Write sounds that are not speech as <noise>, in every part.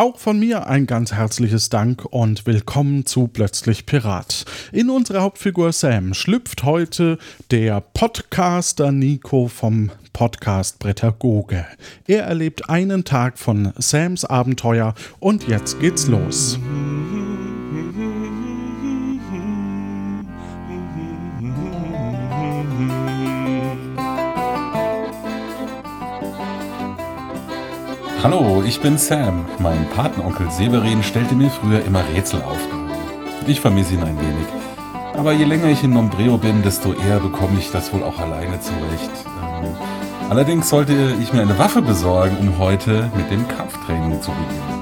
Auch von mir ein ganz herzliches Dank und willkommen zu Plötzlich Pirat. In unsere Hauptfigur Sam schlüpft heute der Podcaster Nico vom Podcast Prädagoge. Er erlebt einen Tag von Sams Abenteuer und jetzt geht's los. Hallo, ich bin Sam. Mein Patenonkel Severin stellte mir früher immer Rätselaufgaben. Ich vermisse ihn ein wenig. Aber je länger ich in Nombreo bin, desto eher bekomme ich das wohl auch alleine zurecht. Ähm, allerdings sollte ich mir eine Waffe besorgen, um heute mit dem Kampftraining zu beginnen.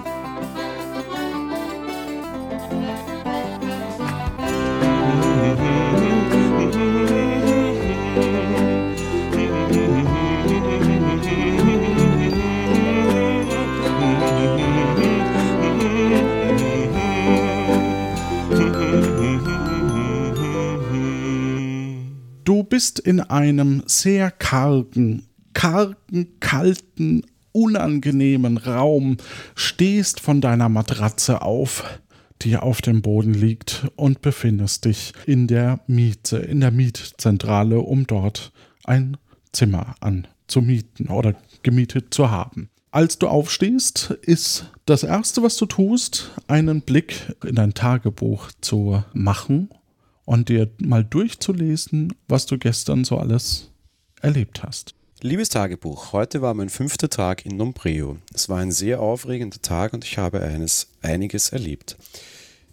In einem sehr kargen, kargen, kalten, unangenehmen Raum, stehst von deiner Matratze auf, die auf dem Boden liegt und befindest dich in der Miete, in der Mietzentrale, um dort ein Zimmer anzumieten oder gemietet zu haben. Als du aufstehst, ist das Erste, was du tust, einen Blick in dein Tagebuch zu machen und dir mal durchzulesen, was du gestern so alles erlebt hast. Liebes Tagebuch, heute war mein fünfter Tag in Nombreo. Es war ein sehr aufregender Tag und ich habe eines, einiges erlebt.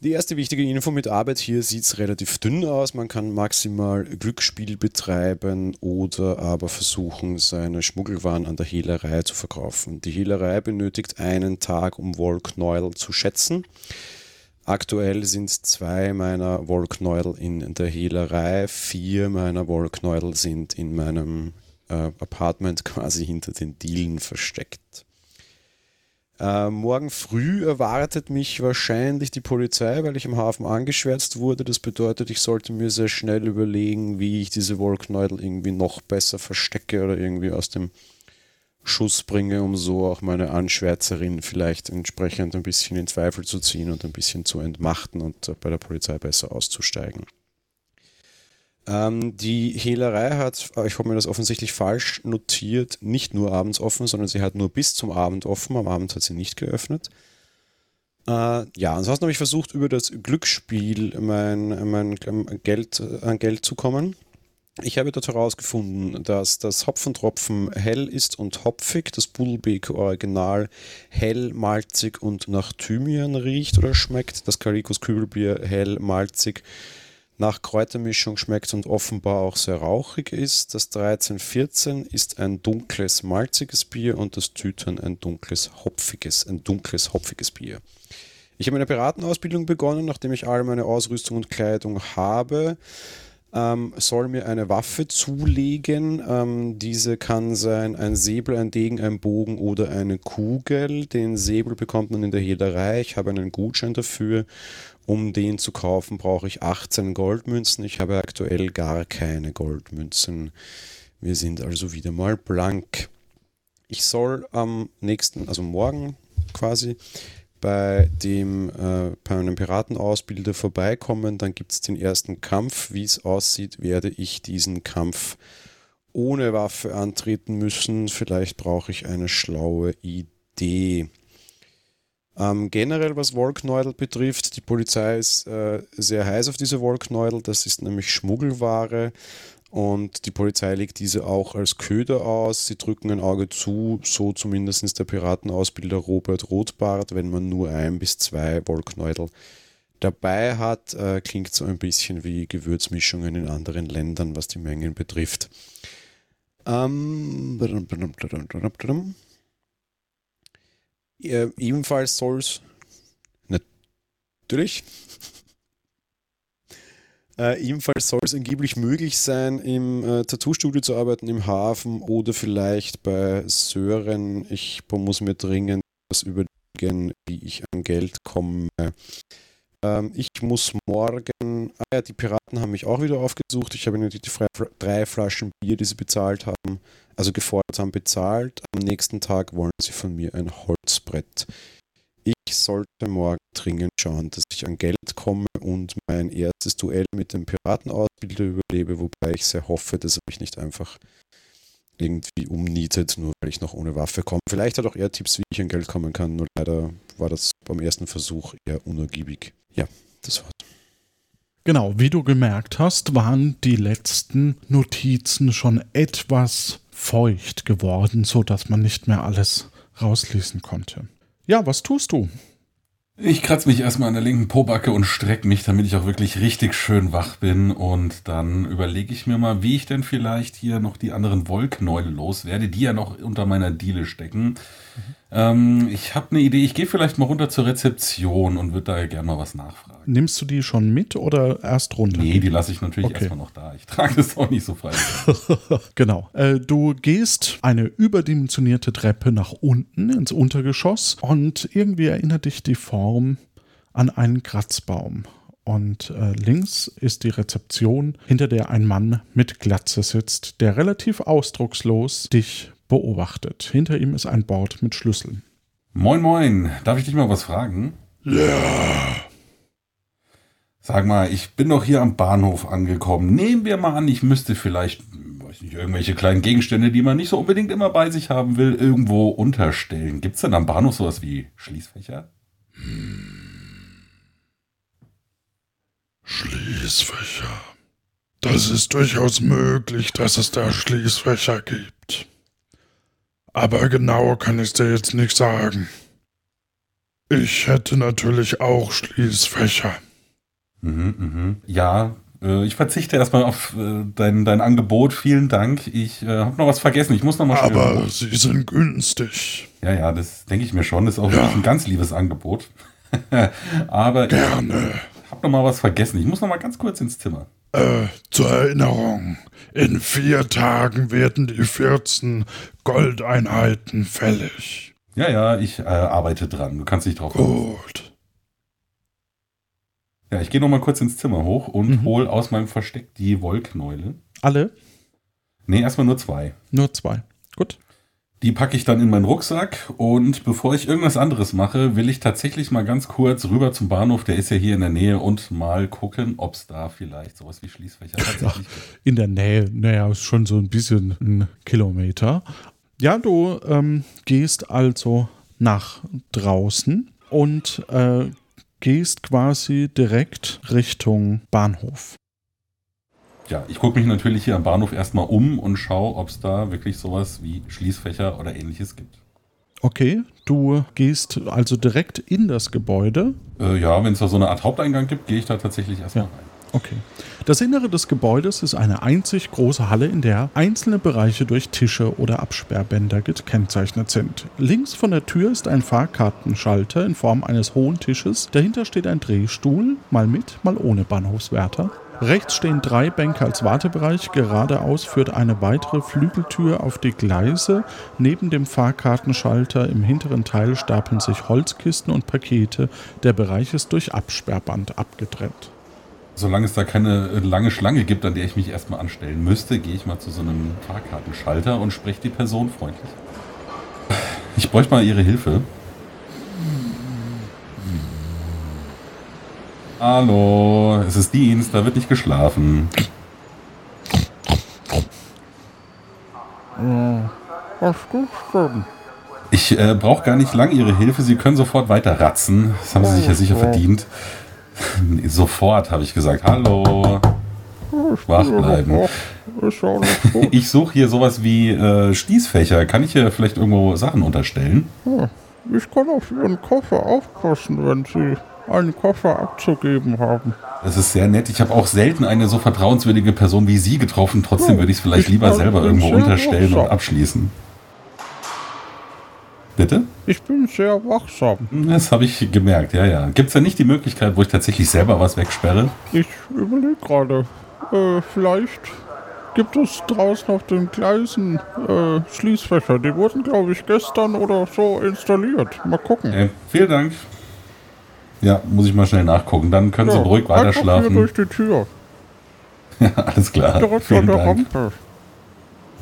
Die erste wichtige Info mit Arbeit hier sieht es relativ dünn aus. Man kann maximal Glücksspiel betreiben oder aber versuchen, seine Schmuggelwaren an der Hehlerei zu verkaufen. Die Hehlerei benötigt einen Tag, um Wollknäuel zu schätzen. Aktuell sind zwei meiner Wollknäuel in der Hehlerei, vier meiner Wollknäuel sind in meinem äh, Apartment <laughs> quasi hinter den Dielen versteckt. Äh, morgen früh erwartet mich wahrscheinlich die Polizei, weil ich im Hafen angeschwärzt wurde. Das bedeutet, ich sollte mir sehr schnell überlegen, wie ich diese Wollknäuel irgendwie noch besser verstecke oder irgendwie aus dem Schuss bringe, um so auch meine Anschwärzerin vielleicht entsprechend ein bisschen in Zweifel zu ziehen und ein bisschen zu entmachten und bei der Polizei besser auszusteigen. Ähm, die Hehlerei hat, ich habe mir das offensichtlich falsch notiert, nicht nur abends offen, sondern sie hat nur bis zum Abend offen. Am Abend hat sie nicht geöffnet. Äh, ja, ansonsten habe ich versucht, über das Glücksspiel mein, mein Geld, an Geld zu kommen. Ich habe dort herausgefunden, dass das Hopfentropfen hell ist und hopfig, das Bullbeak Original hell, malzig und nach Thymian riecht oder schmeckt, das Calicos Kübelbier hell, malzig, nach Kräutermischung schmeckt und offenbar auch sehr rauchig ist. Das 1314 ist ein dunkles, malziges Bier und das Tütern ein dunkles, hopfiges, ein dunkles, hopfiges Bier. Ich habe eine Piratenausbildung begonnen, nachdem ich all meine Ausrüstung und Kleidung habe ähm, soll mir eine Waffe zulegen. Ähm, diese kann sein ein Säbel, ein Degen, ein Bogen oder eine Kugel. Den Säbel bekommt man in der Hederei. Ich habe einen Gutschein dafür. Um den zu kaufen, brauche ich 18 Goldmünzen. Ich habe aktuell gar keine Goldmünzen. Wir sind also wieder mal blank. Ich soll am nächsten, also morgen quasi, bei dem äh, bei einem Piratenausbilder vorbeikommen, dann gibt es den ersten Kampf. Wie es aussieht, werde ich diesen Kampf ohne Waffe antreten müssen. Vielleicht brauche ich eine schlaue Idee. Ähm, generell, was Wollknäudel betrifft, die Polizei ist äh, sehr heiß auf diese Wollknäudel. Das ist nämlich Schmuggelware und die Polizei legt diese auch als Köder aus. Sie drücken ein Auge zu, so zumindest der Piratenausbilder Robert Rothbart, wenn man nur ein bis zwei Wollknäudel dabei hat. Äh, klingt so ein bisschen wie Gewürzmischungen in anderen Ländern, was die Mengen betrifft. Ähm, äh, ebenfalls soll es natürlich äh, ebenfalls soll es angeblich möglich sein, im äh, Tattoo-Studio zu arbeiten im Hafen oder vielleicht bei Sören. Ich muss mir dringend etwas überlegen, wie ich an Geld komme. Ähm, ich muss morgen, ah ja, die Piraten haben mich auch wieder aufgesucht. Ich habe ihnen die drei Flaschen Bier, die sie bezahlt haben, also gefordert haben, bezahlt. Am nächsten Tag wollen sie von mir ein Holzbrett. Ich sollte morgen dringend schauen, dass ich an Geld komme und mein erstes Duell mit dem Piratenausbilder überlebe, wobei ich sehr hoffe, dass er mich nicht einfach irgendwie umnietet, nur weil ich noch ohne Waffe komme. Vielleicht hat auch er Tipps, wie ich an Geld kommen kann, nur leider war das beim ersten Versuch eher unergiebig. Ja, das war's. Genau, wie du gemerkt hast, waren die letzten Notizen schon etwas feucht geworden, so dass man nicht mehr alles rauslesen konnte. Ja, was tust du? Ich kratze mich erstmal an der linken Pobacke und strecke mich, damit ich auch wirklich richtig schön wach bin. Und dann überlege ich mir mal, wie ich denn vielleicht hier noch die anderen Wollknäule loswerde, die ja noch unter meiner Diele stecken. Ähm, ich habe eine Idee, ich gehe vielleicht mal runter zur Rezeption und würde da gerne mal was nachfragen. Nimmst du die schon mit oder erst runter? Nee, die lasse ich natürlich okay. erstmal noch da. Ich trage das auch nicht so frei. <laughs> genau. Äh, du gehst eine überdimensionierte Treppe nach unten ins Untergeschoss und irgendwie erinnert dich die Form an einen Kratzbaum. Und äh, links ist die Rezeption, hinter der ein Mann mit Glatze sitzt, der relativ ausdruckslos dich beobachtet. Hinter ihm ist ein Board mit Schlüsseln. Moin, moin. Darf ich dich mal was fragen? Ja. Sag mal, ich bin doch hier am Bahnhof angekommen. Nehmen wir mal an, ich müsste vielleicht, weiß nicht, irgendwelche kleinen Gegenstände, die man nicht so unbedingt immer bei sich haben will, irgendwo unterstellen. Gibt es denn am Bahnhof sowas wie Schließfächer? Hm. Schließfächer. Das ist durchaus möglich, dass es da Schließfächer gibt. Aber genau kann ich dir jetzt nicht sagen. Ich hätte natürlich auch Schließfächer. Mhm, mhm. Ja, äh, ich verzichte erstmal auf äh, dein, dein Angebot. Vielen Dank. Ich äh, habe noch was vergessen. Ich muss noch mal Aber hoch. sie sind günstig. Ja, ja, das denke ich mir schon. Das ist auch ja. ein ganz liebes Angebot. <laughs> Aber Gerne. ich habe noch mal was vergessen. Ich muss noch mal ganz kurz ins Zimmer. Äh, zur Erinnerung, in vier Tagen werden die 14 Goldeinheiten fällig. Ja, ja, ich äh, arbeite dran. Du kannst dich drauf Gut. Ja, ich gehe noch mal kurz ins Zimmer hoch und mhm. hole aus meinem Versteck die Wollknäule. Alle? Nee, erstmal nur zwei. Nur zwei. Gut. Die packe ich dann in meinen Rucksack und bevor ich irgendwas anderes mache, will ich tatsächlich mal ganz kurz rüber zum Bahnhof, der ist ja hier in der Nähe, und mal gucken, ob es da vielleicht sowas wie Schließfächer <laughs> tatsächlich gibt. In der Nähe, naja, ist schon so ein bisschen ein Kilometer. Ja, du ähm, gehst also nach draußen und äh, gehst quasi direkt Richtung Bahnhof ja, ich gucke mich natürlich hier am Bahnhof erstmal um und schaue, ob es da wirklich sowas wie Schließfächer oder ähnliches gibt. Okay, du gehst also direkt in das Gebäude. Äh, ja, wenn es da so eine Art Haupteingang gibt, gehe ich da tatsächlich erstmal ja. rein. Okay. Das Innere des Gebäudes ist eine einzig große Halle, in der einzelne Bereiche durch Tische oder Absperrbänder gekennzeichnet sind. Links von der Tür ist ein Fahrkartenschalter in Form eines hohen Tisches. Dahinter steht ein Drehstuhl, mal mit, mal ohne Bahnhofswärter. Rechts stehen drei Bänke als Wartebereich. Geradeaus führt eine weitere Flügeltür auf die Gleise. Neben dem Fahrkartenschalter im hinteren Teil stapeln sich Holzkisten und Pakete. Der Bereich ist durch Absperrband abgetrennt. Solange es da keine lange Schlange gibt, an der ich mich erstmal anstellen müsste, gehe ich mal zu so einem Fahrkartenschalter und spreche die Person freundlich. Ich bräuchte mal Ihre Hilfe. Hallo, es ist Dienst, da wird nicht geschlafen. Was gibt's denn? Ich äh, brauche gar nicht lang Ihre Hilfe, Sie können sofort weiter ratzen. Das haben Sie sich ja sicher verdient. <laughs> nee, sofort, habe ich gesagt. Hallo. Wach bleiben. <laughs> Ich suche hier sowas wie äh, Schließfächer. Kann ich hier vielleicht irgendwo Sachen unterstellen? Ich kann auf Ihren Koffer aufpassen, wenn Sie einen Koffer abzugeben haben. Das ist sehr nett. Ich habe auch selten eine so vertrauenswürdige Person wie Sie getroffen. Trotzdem würde ich es vielleicht ich lieber selber irgendwo unterstellen wachsam. und abschließen. Bitte? Ich bin sehr wachsam. Das habe ich gemerkt, ja, ja. Gibt es da nicht die Möglichkeit, wo ich tatsächlich selber was wegsperre? Ich überlege gerade. Äh, vielleicht gibt es draußen auf den Gleisen äh, Schließfächer. Die wurden, glaube ich, gestern oder so installiert. Mal gucken. Äh, vielen Dank. Ja, muss ich mal schnell nachgucken. Dann können Sie Ja, beruhigt weiter einfach hier schlafen. durch die Tür. <laughs> Alles klar. Direkt an Vielen der Dank. Rampe.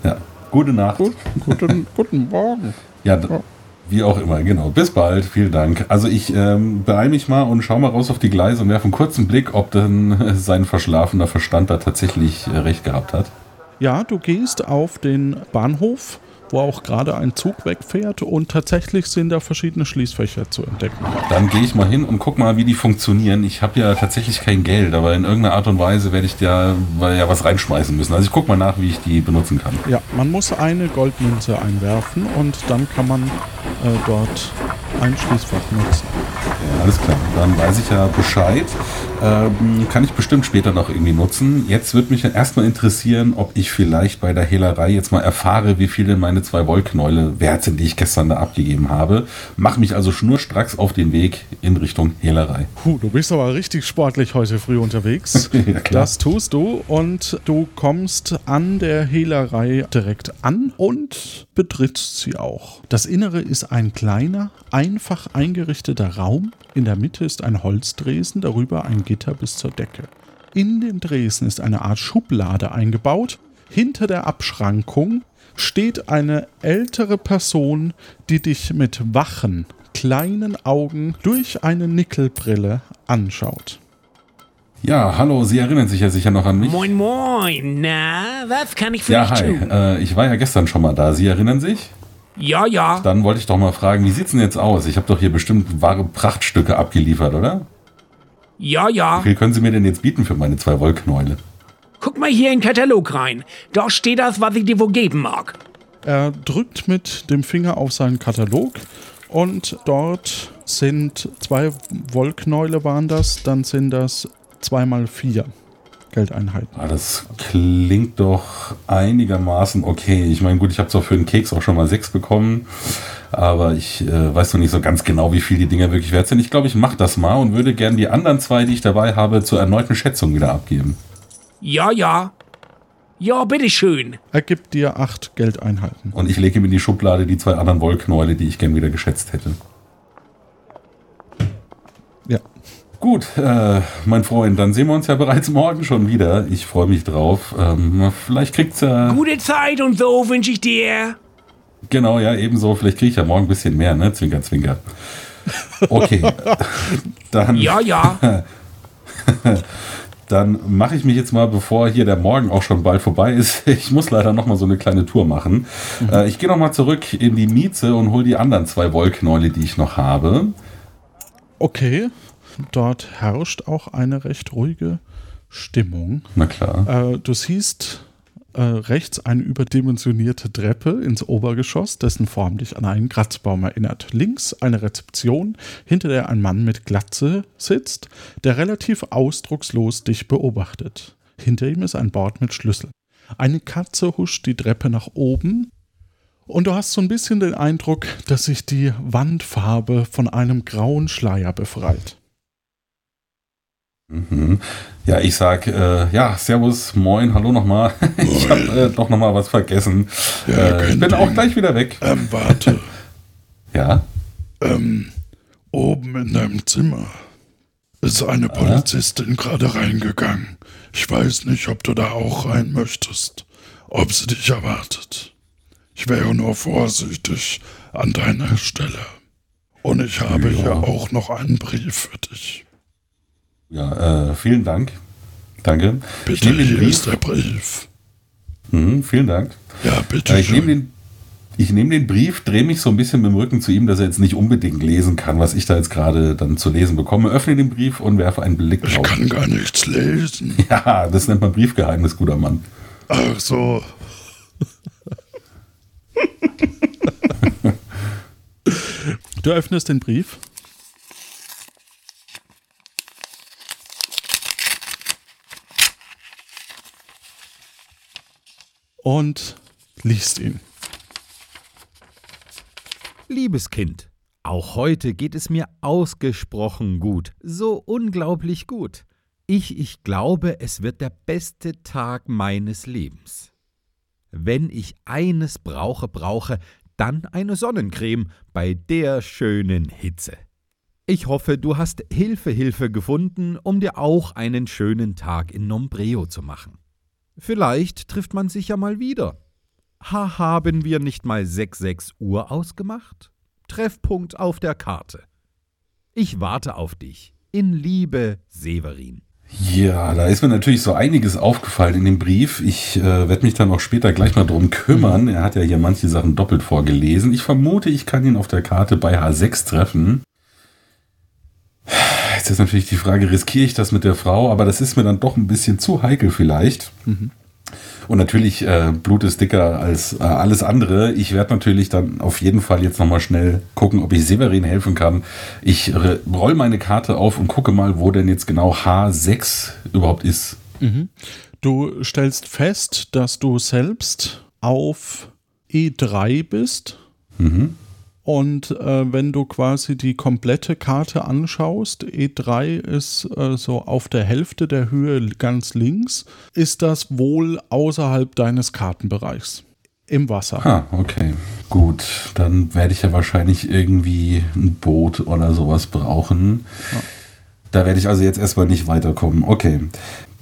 Ja. Gute Nacht. Gut, guten, guten Morgen. <laughs> Ja, d- wie auch immer, genau. Bis bald, vielen Dank. Also ich ähm, beeil mich mal und schau mal raus auf die Gleise und werfe einen kurzen Blick, ob denn <laughs> sein verschlafener Verstand da tatsächlich äh, recht gehabt hat. Ja, du gehst auf den Bahnhof, wo auch gerade ein Zug wegfährt und tatsächlich sind da verschiedene Schließfächer zu entdecken. Dann gehe ich mal hin und guck mal, wie die funktionieren. Ich habe ja tatsächlich kein Geld, aber in irgendeiner Art und Weise werde ich da ja was reinschmeißen müssen. Also ich guck mal nach, wie ich die benutzen kann. Ja, man muss eine Goldmünze einwerfen und dann kann man äh, dort ein Schließfach nutzen. Ja, alles klar, dann weiß ich ja Bescheid. Ähm, kann ich bestimmt später noch irgendwie nutzen. Jetzt würde mich erstmal interessieren, ob ich vielleicht bei der Hehlerei jetzt mal erfahre, wie viele meine zwei Wollknäule wert sind, die ich gestern da abgegeben habe. Mach mich also schnurstracks auf den Weg in Richtung Hehlerei. Puh, du bist aber richtig sportlich heute früh unterwegs. <laughs> Ja. Das tust du und du kommst an der Hehlerei direkt an und betrittst sie auch. Das Innere ist ein kleiner, einfach eingerichteter Raum. In der Mitte ist ein Holzdresen, darüber ein Gitter bis zur Decke. In dem Dresen ist eine Art Schublade eingebaut. Hinter der Abschrankung steht eine ältere Person, die dich mit wachen, kleinen Augen durch eine Nickelbrille anschaut. Ja, hallo, Sie erinnern sich ja sicher noch an mich. Moin, moin. Na, was kann ich für Ja, dich hi. tun? Äh, ich war ja gestern schon mal da. Sie erinnern sich? Ja, ja. Dann wollte ich doch mal fragen, wie sieht's denn jetzt aus? Ich habe doch hier bestimmt wahre Prachtstücke abgeliefert, oder? Ja, ja. Wie viel können Sie mir denn jetzt bieten für meine zwei Wollknäule? Guck mal hier in den Katalog rein. Da steht das, was ich dir wohl geben mag. Er drückt mit dem Finger auf seinen Katalog und dort sind zwei Wollknäule waren das, dann sind das zweimal vier Geldeinheiten. Ah, das klingt doch einigermaßen okay. Ich meine, gut, ich habe zwar für den Keks auch schon mal sechs bekommen, aber ich äh, weiß noch nicht so ganz genau, wie viel die Dinger wirklich wert sind. Ich glaube, ich mache das mal und würde gern die anderen zwei, die ich dabei habe, zur erneuten Schätzung wieder abgeben. Ja, ja. Ja, bitteschön. Er gibt dir acht Geldeinheiten. Und ich lege ihm in die Schublade die zwei anderen Wollknäule, die ich gern wieder geschätzt hätte. Ja. Gut, äh, mein Freund, dann sehen wir uns ja bereits morgen schon wieder. Ich freue mich drauf. Ähm, vielleicht kriegt's ja. Gute Zeit und so wünsche ich dir. Genau, ja, ebenso. Vielleicht kriege ich ja morgen ein bisschen mehr, ne? Zwinker, zwinker. Okay. <laughs> dann Ja, ja. <laughs> dann mache ich mich jetzt mal, bevor hier der Morgen auch schon bald vorbei ist. <laughs> Ich muss leider noch mal so eine kleine Tour machen. Äh, ich gehe noch mal zurück in die Mieze und hole die anderen zwei Wollknäule, die ich noch habe. Okay. Dort herrscht auch eine recht ruhige Stimmung. Na klar. Äh, du siehst äh, rechts eine überdimensionierte Treppe ins Obergeschoss, dessen Form dich an einen Kratzbaum erinnert. Links eine Rezeption, hinter der ein Mann mit Glatze sitzt, der relativ ausdruckslos dich beobachtet. Hinter ihm ist ein Bord mit Schlüssel. Eine Katze huscht die Treppe nach oben und du hast so ein bisschen den Eindruck, dass sich die Wandfarbe von einem grauen Schleier befreit. Mhm. Ja, ich sag, äh, ja, Servus, moin, hallo nochmal. <laughs> Ich habe äh, doch noch mal was vergessen. Ja, äh, ich bin auch gleich wieder weg. Ähm, warte. <laughs> Ja, ähm, oben in deinem Zimmer ist eine Polizistin gerade reingegangen. Ich weiß nicht, ob du da auch rein möchtest. Ob sie dich erwartet. Ich wäre nur vorsichtig an deiner Stelle. Und ich habe Ja. hier auch noch einen Brief für dich. Ja, äh, vielen Dank. Danke. ich Bitte, nehme den hier Brief. ist der Brief. Mhm, vielen Dank. Ja, bitte Äh, ich nehme schön. den, ich nehme den Brief, drehe mich so ein bisschen mit dem Rücken zu ihm, dass er jetzt nicht unbedingt lesen kann, was ich da jetzt gerade dann zu lesen bekomme. Öffne den Brief und werfe einen Blick Ich drauf. kann gar nichts lesen. <laughs> Ja, das nennt man Briefgeheimnis, guter Mann. Ach so. <laughs> Du öffnest den Brief. Und liest ihn. Liebes Kind, auch heute geht es mir ausgesprochen gut, so unglaublich gut. Ich, ich glaube, es wird der beste Tag meines Lebens. Wenn ich eines brauche, brauche, dann eine Sonnencreme bei der schönen Hitze. Ich hoffe, du hast Hilfe, Hilfe gefunden, um dir auch einen schönen Tag in Nombreo zu machen. Vielleicht trifft man sich ja mal wieder. Ha, haben wir nicht mal 6-6 Uhr ausgemacht? Treffpunkt auf der Karte. Ich warte auf dich. In Liebe, Severin. Ja, da ist mir natürlich so einiges aufgefallen in dem Brief. Ich äh, werde mich dann auch später gleich mal drum kümmern. Er hat ja hier manche Sachen doppelt vorgelesen. Ich vermute, ich kann ihn auf der Karte bei H6 treffen. Jetzt ist natürlich die Frage, riskiere ich das mit der Frau? Aber das ist mir dann doch ein bisschen zu heikel vielleicht. Mhm. Und natürlich, äh, Blut ist dicker als äh, alles andere. Ich werde natürlich dann auf jeden Fall jetzt nochmal schnell gucken, ob ich Severin helfen kann. Ich roll meine Karte auf und gucke mal, wo denn jetzt genau H6 überhaupt ist. Mhm. Du stellst fest, dass du selbst auf E3 bist. Mhm. Und äh, wenn du quasi die komplette Karte anschaust, E3 ist äh, so auf der Hälfte der Höhe ganz links, ist das wohl außerhalb deines Kartenbereichs. Im Wasser. Ah, okay. Gut, dann werde ich ja wahrscheinlich irgendwie ein Boot oder sowas brauchen. Ja. Da werde ich also jetzt erstmal nicht weiterkommen. Okay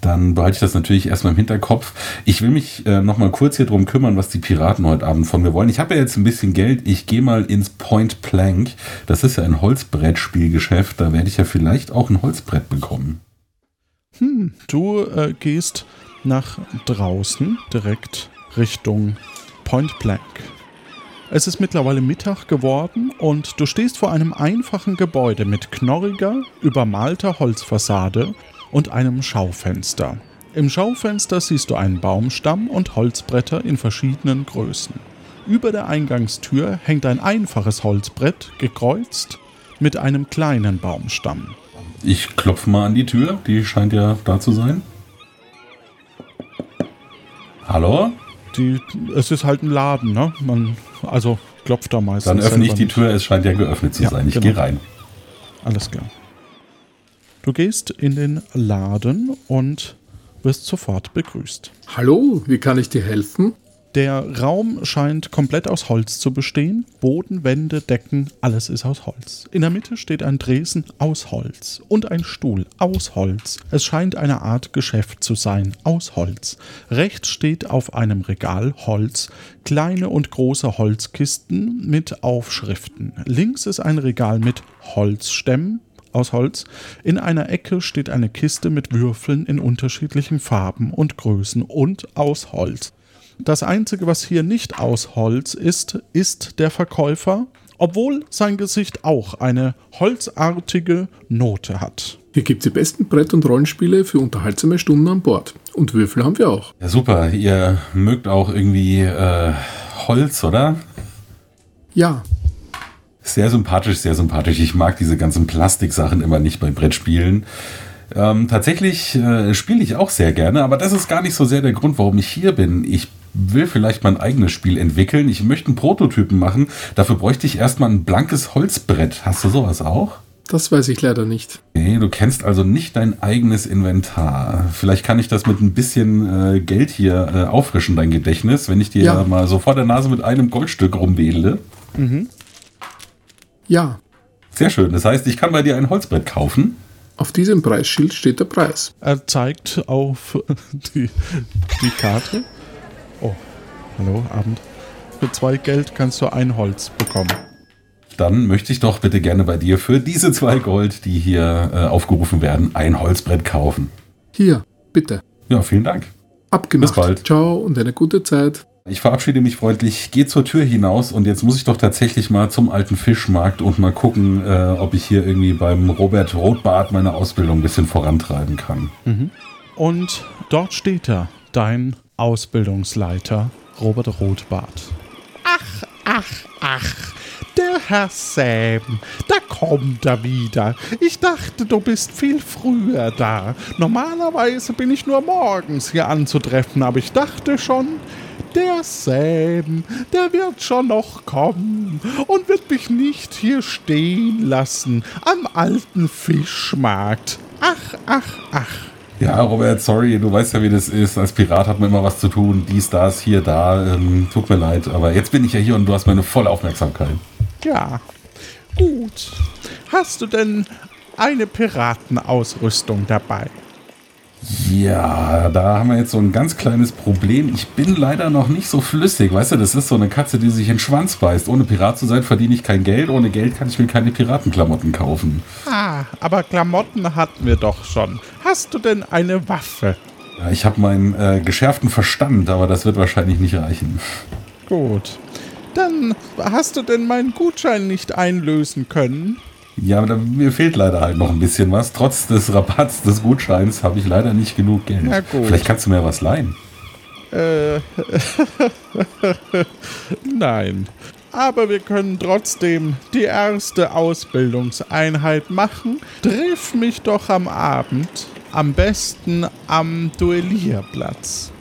dann behalte ich das natürlich erstmal im Hinterkopf. Ich will mich äh, noch mal kurz hier drum kümmern, was die Piraten heute Abend von mir wollen. Ich habe ja jetzt ein bisschen Geld. Ich gehe mal ins Point Plank. Das ist ja ein Holzbrettspielgeschäft. Da werde ich ja vielleicht auch ein Holzbrett bekommen. Hm, du äh, gehst nach draußen, direkt Richtung Point Plank. Es ist mittlerweile Mittag geworden und du stehst vor einem einfachen Gebäude mit knorriger, übermalter Holzfassade und einem Schaufenster. Im Schaufenster siehst du einen Baumstamm und Holzbretter in verschiedenen Größen. Über der Eingangstür hängt ein einfaches Holzbrett, gekreuzt, mit einem kleinen Baumstamm. Ich klopfe mal an die Tür, die scheint ja da zu sein. Hallo? Die, es ist halt ein Laden, ne? Man, also klopft da meistens. Dann öffne ich die Tür, es scheint ja geöffnet zu ja, sein. Ich genau. gehe rein. Alles klar. Du gehst in den Laden und wirst sofort begrüßt. Hallo, wie kann ich dir helfen? Der Raum scheint komplett aus Holz zu bestehen. Boden, Wände, Decken, alles ist aus Holz. In der Mitte steht ein Dresen aus Holz und ein Stuhl aus Holz. Es scheint eine Art Geschäft zu sein, aus Holz. Rechts steht auf einem Regal Holz, kleine und große Holzkisten mit Aufschriften. Links ist ein Regal mit Holzstämmen, aus Holz. In einer Ecke steht eine Kiste mit Würfeln in unterschiedlichen Farben und Größen und aus Holz. Das Einzige, was hier nicht aus Holz ist, ist der Verkäufer, obwohl sein Gesicht auch eine holzartige Note hat. Hier gibt es die besten Brett- und Rollenspiele für unterhaltsame Stunden an Bord. Und Würfel haben wir auch. Ja, super. Ihr mögt auch irgendwie äh, Holz, oder? Ja, sehr sympathisch, sehr sympathisch. Ich mag diese ganzen Plastiksachen immer nicht bei Brettspielen. Ähm, tatsächlich äh, spiele ich auch sehr gerne, aber das ist gar nicht so sehr der Grund, warum ich hier bin. Ich will vielleicht mein eigenes Spiel entwickeln. Ich möchte einen Prototypen machen. Dafür bräuchte ich erstmal ein blankes Holzbrett. Hast du sowas auch? Das weiß ich leider nicht. Okay, du kennst also nicht dein eigenes Inventar. Vielleicht kann ich das mit ein bisschen äh, Geld hier äh, auffrischen, dein Gedächtnis, wenn ich dir ja. mal so vor der Nase mit einem Goldstück rumwedle. Mhm. Ja. Sehr schön. Das heißt, ich kann bei dir ein Holzbrett kaufen. Auf diesem Preisschild steht der Preis. Er zeigt auf <laughs> die, die Karte. Oh, hallo, Abend. Für zwei Geld kannst du ein Holz bekommen. Dann möchte ich doch bitte gerne bei dir für diese zwei Gold, die hier äh, aufgerufen werden, ein Holzbrett kaufen. Hier, bitte. Ja, vielen Dank. Abgemacht. Bis bald. Ciao und eine gute Zeit. Ich verabschiede mich freundlich, gehe zur Tür hinaus und jetzt muss ich doch tatsächlich mal zum alten Fischmarkt und mal gucken, äh, ob ich hier irgendwie beim Robert Rotbart meine Ausbildung ein bisschen vorantreiben kann. Mhm. Und dort steht er, dein Ausbildungsleiter, Robert Rotbart. Ach, ach, ach. Der Herr Sam, da kommt er wieder. Ich dachte, du bist viel früher da. Normalerweise bin ich nur morgens hier anzutreffen, aber ich dachte schon, der Sam, der wird schon noch kommen und wird mich nicht hier stehen lassen am alten Fischmarkt. Ach, ach, ach. Ja, Robert, sorry, du weißt ja, wie das ist. Als Pirat hat man immer was zu tun. Dies, das, hier, da. Ähm, tut mir leid, aber jetzt bin ich ja hier und du hast meine volle Aufmerksamkeit. Ja, gut. Hast du denn eine Piratenausrüstung dabei? Ja, da haben wir jetzt so ein ganz kleines Problem. Ich bin leider noch nicht so flüssig. Weißt du, das ist so eine Katze, die sich in den Schwanz beißt. Ohne Pirat zu sein, verdiene ich kein Geld. Ohne Geld kann ich mir keine Piratenklamotten kaufen. Ah, aber Klamotten hatten wir doch schon. Hast du denn eine Waffe? Ja, ich habe meinen äh, geschärften Verstand, aber das wird wahrscheinlich nicht reichen. Gut. Dann hast du denn meinen Gutschein nicht einlösen können? Ja, aber da, mir fehlt leider halt noch ein bisschen was. Trotz des Rabatts des Gutscheins habe ich leider nicht genug Geld. Na gut. Vielleicht kannst du mir was leihen. Äh, <laughs> nein. Aber wir können trotzdem die erste Ausbildungseinheit machen. Triff mich doch am Abend. Am besten am Duellierplatz.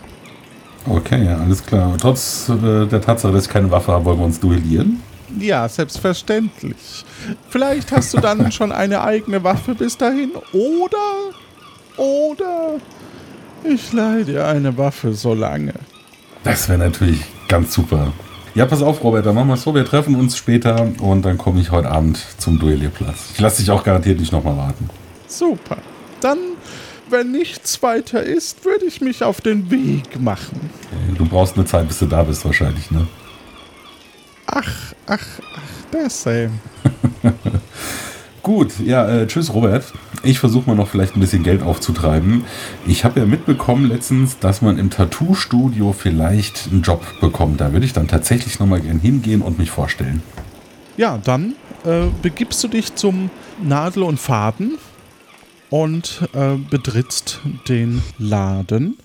Okay, ja, alles klar. Trotz äh, der Tatsache, dass ich keine Waffe habe, wollen wir uns duellieren. Ja, selbstverständlich. Vielleicht hast du dann <laughs> schon eine eigene Waffe bis dahin. Oder, oder ich leihe dir eine Waffe so lange. Das wäre natürlich ganz super. Ja, pass auf, Robert, dann machen wir es so. Wir treffen uns später und dann komme ich heute Abend zum Duellierplatz. Ich lasse dich auch garantiert nicht nochmal warten. Super. Dann, wenn nichts weiter ist, würde ich mich auf den Weg machen. Du brauchst eine Zeit, bis du da bist, wahrscheinlich, ne? Ach, ach, ach, der Sam. <laughs> Gut, ja, äh, tschüss, Robert. Ich versuche mal noch vielleicht ein bisschen Geld aufzutreiben. Ich habe ja mitbekommen letztens, dass man im Tattoo-Studio vielleicht einen Job bekommt. Da würde ich dann tatsächlich nochmal gern hingehen und mich vorstellen. Ja, dann äh, begibst du dich zum Nadel und Faden und äh, betrittst den Laden.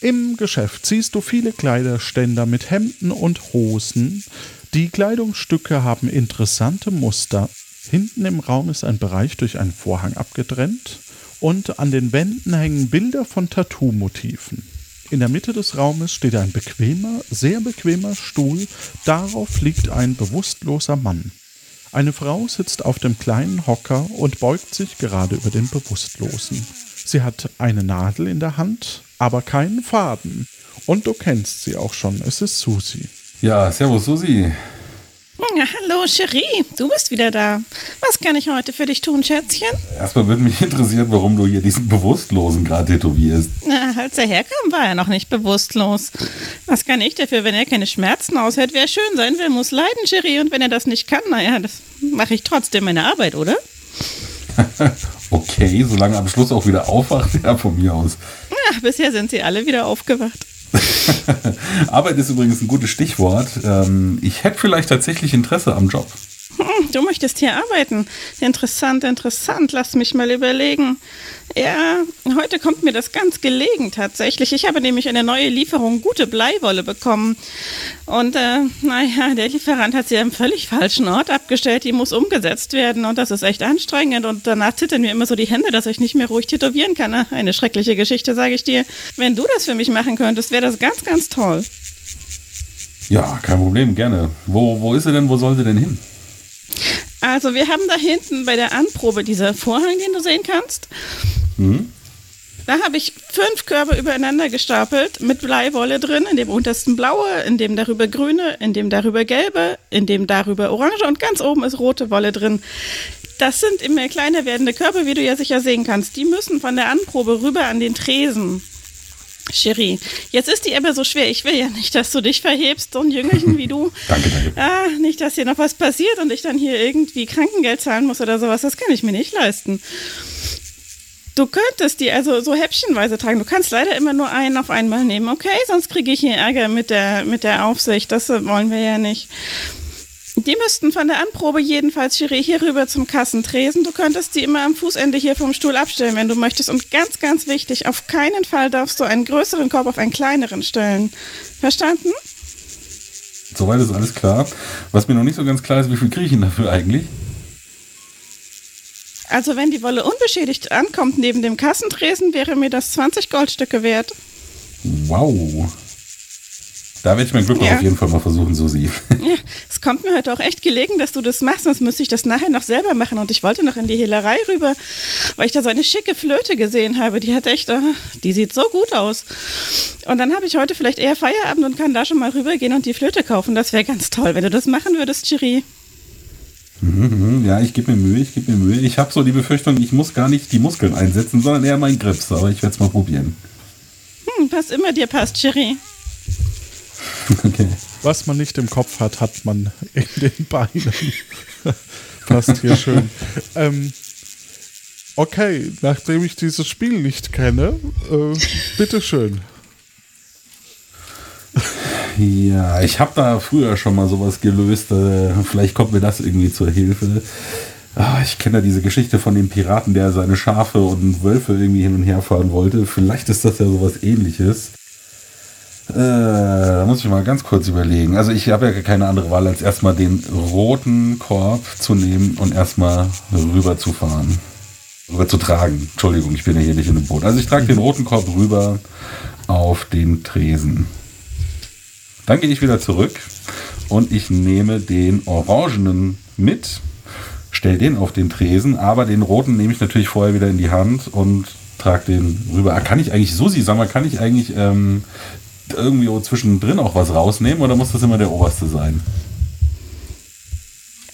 Im Geschäft siehst du viele Kleiderständer mit Hemden und Hosen. Die Kleidungsstücke haben interessante Muster. Hinten im Raum ist ein Bereich durch einen Vorhang abgetrennt und an den Wänden hängen Bilder von Tattoo-Motiven. In der Mitte des Raumes steht ein bequemer, sehr bequemer Stuhl. Darauf liegt ein bewusstloser Mann. Eine Frau sitzt auf dem kleinen Hocker und beugt sich gerade über den Bewusstlosen. Sie hat eine Nadel in der Hand, aber keinen Faden. Und du kennst sie auch schon, es ist Susi. Ja, servus, Susi. Ja, hallo, Cherie, du bist wieder da. Was kann ich heute für dich tun, Schätzchen? Erstmal würde mich interessieren, warum du hier diesen Bewusstlosen gerade tätowierst. Na, als er herkam, war er noch nicht bewusstlos. Was kann ich dafür, wenn er keine Schmerzen aushält? Wer schön sein will, muss leiden, Cherie. Und wenn er das nicht kann, naja, das mache ich trotzdem meine Arbeit, oder? <laughs> Okay, solange am Schluss auch wieder aufwacht, ja, von mir aus. Ja, <laughs> bisher sind sie alle wieder aufgewacht. <laughs> Arbeit ist übrigens ein gutes Stichwort. Ähm, ich hätte vielleicht tatsächlich Interesse am Job. Hm, Du möchtest hier arbeiten. Interessant, interessant. Lass mich mal überlegen. Ja, heute kommt mir das ganz gelegen tatsächlich. Ich habe nämlich eine neue Lieferung gute Bleiwolle bekommen. Und äh, naja, der Lieferant hat sie am völlig falschen Ort abgestellt. Die muss umgesetzt werden und das ist echt anstrengend. Und danach zittern mir immer so die Hände, dass ich nicht mehr ruhig tätowieren kann. Eine schreckliche Geschichte, sage ich dir. Wenn du das für mich machen könntest, wäre das ganz, ganz toll. Ja, kein Problem, gerne. Wo, wo ist sie denn? Wo soll sie denn hin? Also wir haben da hinten bei der Anprobe dieser Vorhang, den du sehen kannst. Da habe ich fünf Körbe übereinander gestapelt mit Bleiwolle drin, in dem untersten blaue, in dem darüber grüne, in dem darüber gelbe, in dem darüber orange und ganz oben ist rote Wolle drin. Das sind immer kleiner werdende Körbe, wie du ja sicher sehen kannst. Die müssen von der Anprobe rüber an den Tresen. Cherie, jetzt ist die Ebbe so schwer. Ich will ja nicht, dass du dich verhebst, so ein Jüngerchen <laughs> wie du. Danke, danke. Ah, nicht, dass hier noch was passiert und ich dann hier irgendwie Krankengeld zahlen muss oder sowas. Das kann ich mir nicht leisten. Du könntest die also so häppchenweise tragen. Du kannst leider immer nur einen auf einmal nehmen, okay? Sonst kriege ich hier Ärger mit der, mit der Aufsicht. Das wollen wir ja nicht. Die müssten von der Anprobe jedenfalls, Cherie, hier rüber zum Kassentresen. Du könntest die immer am Fußende hier vom Stuhl abstellen, wenn du möchtest. Und ganz, ganz wichtig, auf keinen Fall darfst du einen größeren Korb auf einen kleineren stellen. Verstanden? Soweit ist alles klar. Was mir noch nicht so ganz klar ist, wie viel kriege ich denn dafür eigentlich? Also wenn die Wolle unbeschädigt ankommt neben dem Kassentresen, wäre mir das 20 Goldstücke wert. Wow. Da werde ich mein Glück ja. auf jeden Fall mal versuchen, Susi. Ja, es kommt mir heute auch echt gelegen, dass du das machst, sonst müsste ich das nachher noch selber machen. Und ich wollte noch in die Hehlerei rüber, weil ich da so eine schicke Flöte gesehen habe. Die hat echt, die sieht so gut aus. Und dann habe ich heute vielleicht eher Feierabend und kann da schon mal rübergehen und die Flöte kaufen. Das wäre ganz toll, wenn du das machen würdest, Chiri. Mhm, ja, ich gebe mir Mühe, ich gebe mir Mühe. Ich habe so die Befürchtung, ich muss gar nicht die Muskeln einsetzen, sondern eher mein Grips. Aber ich werde es mal probieren. Hm, was immer dir passt, Chiri. Okay. Was man nicht im Kopf hat, hat man in den Beinen. <laughs> Passt hier schön. Ähm, okay, nachdem ich dieses Spiel nicht kenne, äh, bitteschön. Ja, ich habe da früher schon mal sowas gelöst. Äh, vielleicht kommt mir das irgendwie zur Hilfe. Ah, ich kenne ja diese Geschichte von dem Piraten, der seine Schafe und Wölfe irgendwie hin und her fahren wollte. Vielleicht ist das ja sowas ähnliches. Äh, da muss ich mal ganz kurz überlegen. Also ich habe ja keine andere Wahl, als erstmal den roten Korb zu nehmen und erstmal rüber zu fahren. Rüber zu tragen. Entschuldigung, ich bin ja hier nicht in dem Boot. Also ich trage den roten Korb rüber auf den Tresen. Dann gehe ich wieder zurück und ich nehme den orangenen mit, stelle den auf den Tresen, aber den roten nehme ich natürlich vorher wieder in die Hand und trage den rüber. Ah, kann ich eigentlich, Susi, sag mal, kann ich eigentlich ähm, irgendwie zwischendrin auch was rausnehmen oder muss das immer der oberste sein?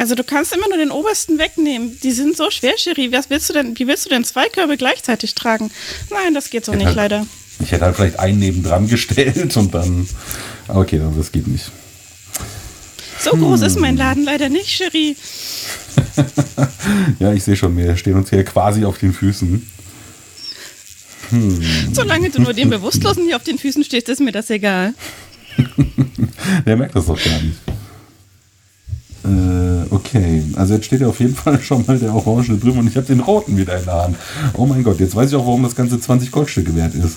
Also du kannst immer nur den obersten wegnehmen. Die sind so schwer, Cherie. Was willst du denn, wie willst du denn zwei Körbe gleichzeitig tragen? Nein, das geht so nicht, halt, leider. Ich hätte halt vielleicht einen nebendran <laughs> gestellt und dann. Okay, das geht nicht. So groß hm. ist mein Laden leider nicht, Cherie. <laughs> ja, ich sehe schon, wir stehen uns hier quasi auf den Füßen. Hm. Solange du nur dem Bewusstlosen hier auf den Füßen stehst, ist mir das egal. <laughs> Der merkt das doch gar nicht. Äh, okay, also jetzt steht ja auf jeden Fall schon mal der Orange drüben und ich habe den roten wieder in der Hand. Oh mein Gott, jetzt weiß ich auch, warum das Ganze 20 Goldstücke wert ist.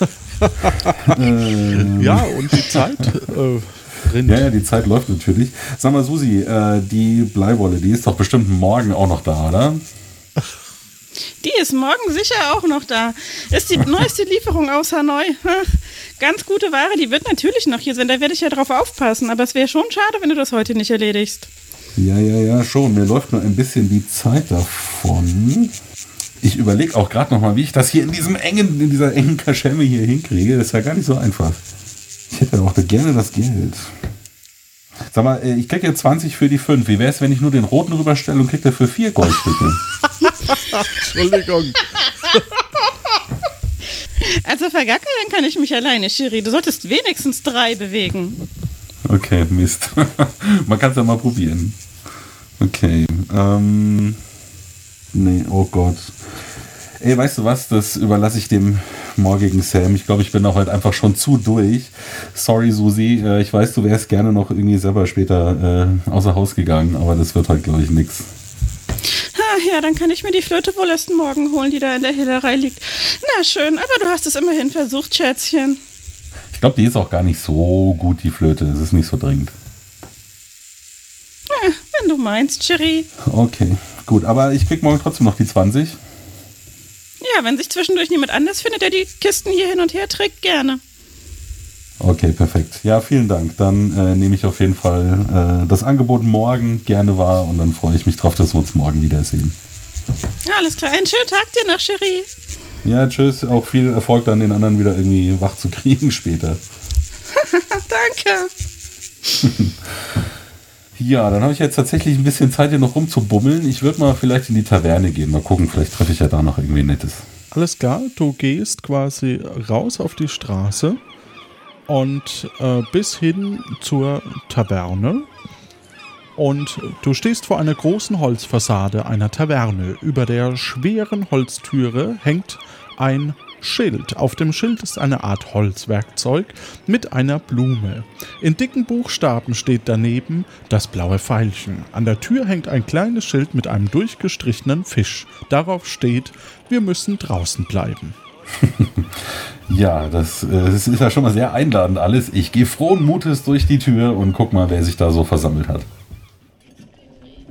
<laughs> ähm. Ja, und die Zeit äh, drin. Ja, ja, die Zeit läuft natürlich. Sag mal, Susi, äh, die Bleiwolle, die ist doch bestimmt morgen auch noch da, oder? <laughs> Die ist morgen sicher auch noch da. Ist die neueste Lieferung aus Hanoi. Ganz gute Ware, die wird natürlich noch hier sein. Da werde ich ja drauf aufpassen. Aber es wäre schon schade, wenn du das heute nicht erledigst. Ja, ja, ja, schon. Mir läuft nur ein bisschen die Zeit davon. Ich überlege auch gerade noch mal, wie ich das hier in diesem engen, in dieser engen Kaschemme hier hinkriege. Das ist ja gar nicht so einfach. Ich hätte auch gerne das Geld. Sag mal, äh, ich krieg ja 20 für die 5. Wie wäre es, wenn ich nur den roten rüberstelle und krieg dafür 4 Goldstücke? <laughs> Entschuldigung. Also vergackern kann ich mich alleine, Shiri. Du solltest wenigstens drei bewegen. Okay, Mist. <laughs> Man kann es ja mal probieren. Okay. Ähm. Nee, oh Gott. Ey, weißt du was? Das überlasse ich dem morgigen Sam. Ich glaube, ich bin auch heute einfach schon zu durch. Sorry, Susi. Äh, ich weiß, du wärst gerne noch irgendwie selber später äh, außer Haus gegangen, aber das wird heute, glaube ich, nichts. Ja, dann kann ich mir die Flöte wohl erst morgen holen, die da in der Hillerei liegt. Na schön, aber du hast es immerhin versucht, Schätzchen. Ich glaube, die ist auch gar nicht so gut, die Flöte. Es ist nicht so dringend. Ja, wenn du meinst, Cherie. Okay, gut. Aber ich krieg morgen trotzdem noch die 20. Ja, wenn sich zwischendurch niemand anders findet, der die Kisten hier hin und her trägt, gerne. Okay, perfekt. Ja, vielen Dank. Dann äh, nehme ich auf jeden Fall äh, das Angebot morgen gerne wahr und dann freue ich mich drauf, dass wir uns morgen wiedersehen. Ja, alles klar. Einen schönen Tag dir noch, Cherie. Ja, tschüss. Auch viel Erfolg dann den anderen wieder irgendwie wach zu kriegen später. <laughs> Danke. <laughs> Ja, dann habe ich jetzt tatsächlich ein bisschen Zeit, hier noch rumzubummeln. Ich würde mal vielleicht in die Taverne gehen. Mal gucken, vielleicht treffe ich ja da noch irgendwie Nettes. Alles klar, du gehst quasi raus auf die Straße und äh, bis hin zur Taverne. Und du stehst vor einer großen Holzfassade einer Taverne. Über der schweren Holztüre hängt ein Schild. Auf dem Schild ist eine Art Holzwerkzeug mit einer Blume. In dicken Buchstaben steht daneben das blaue Pfeilchen. An der Tür hängt ein kleines Schild mit einem durchgestrichenen Fisch. Darauf steht, wir müssen draußen bleiben. <laughs> ja, das, äh, das, ist ja schon mal sehr einladend alles. Ich gehe frohen Mutes durch die Tür und guck mal, wer sich da so versammelt hat.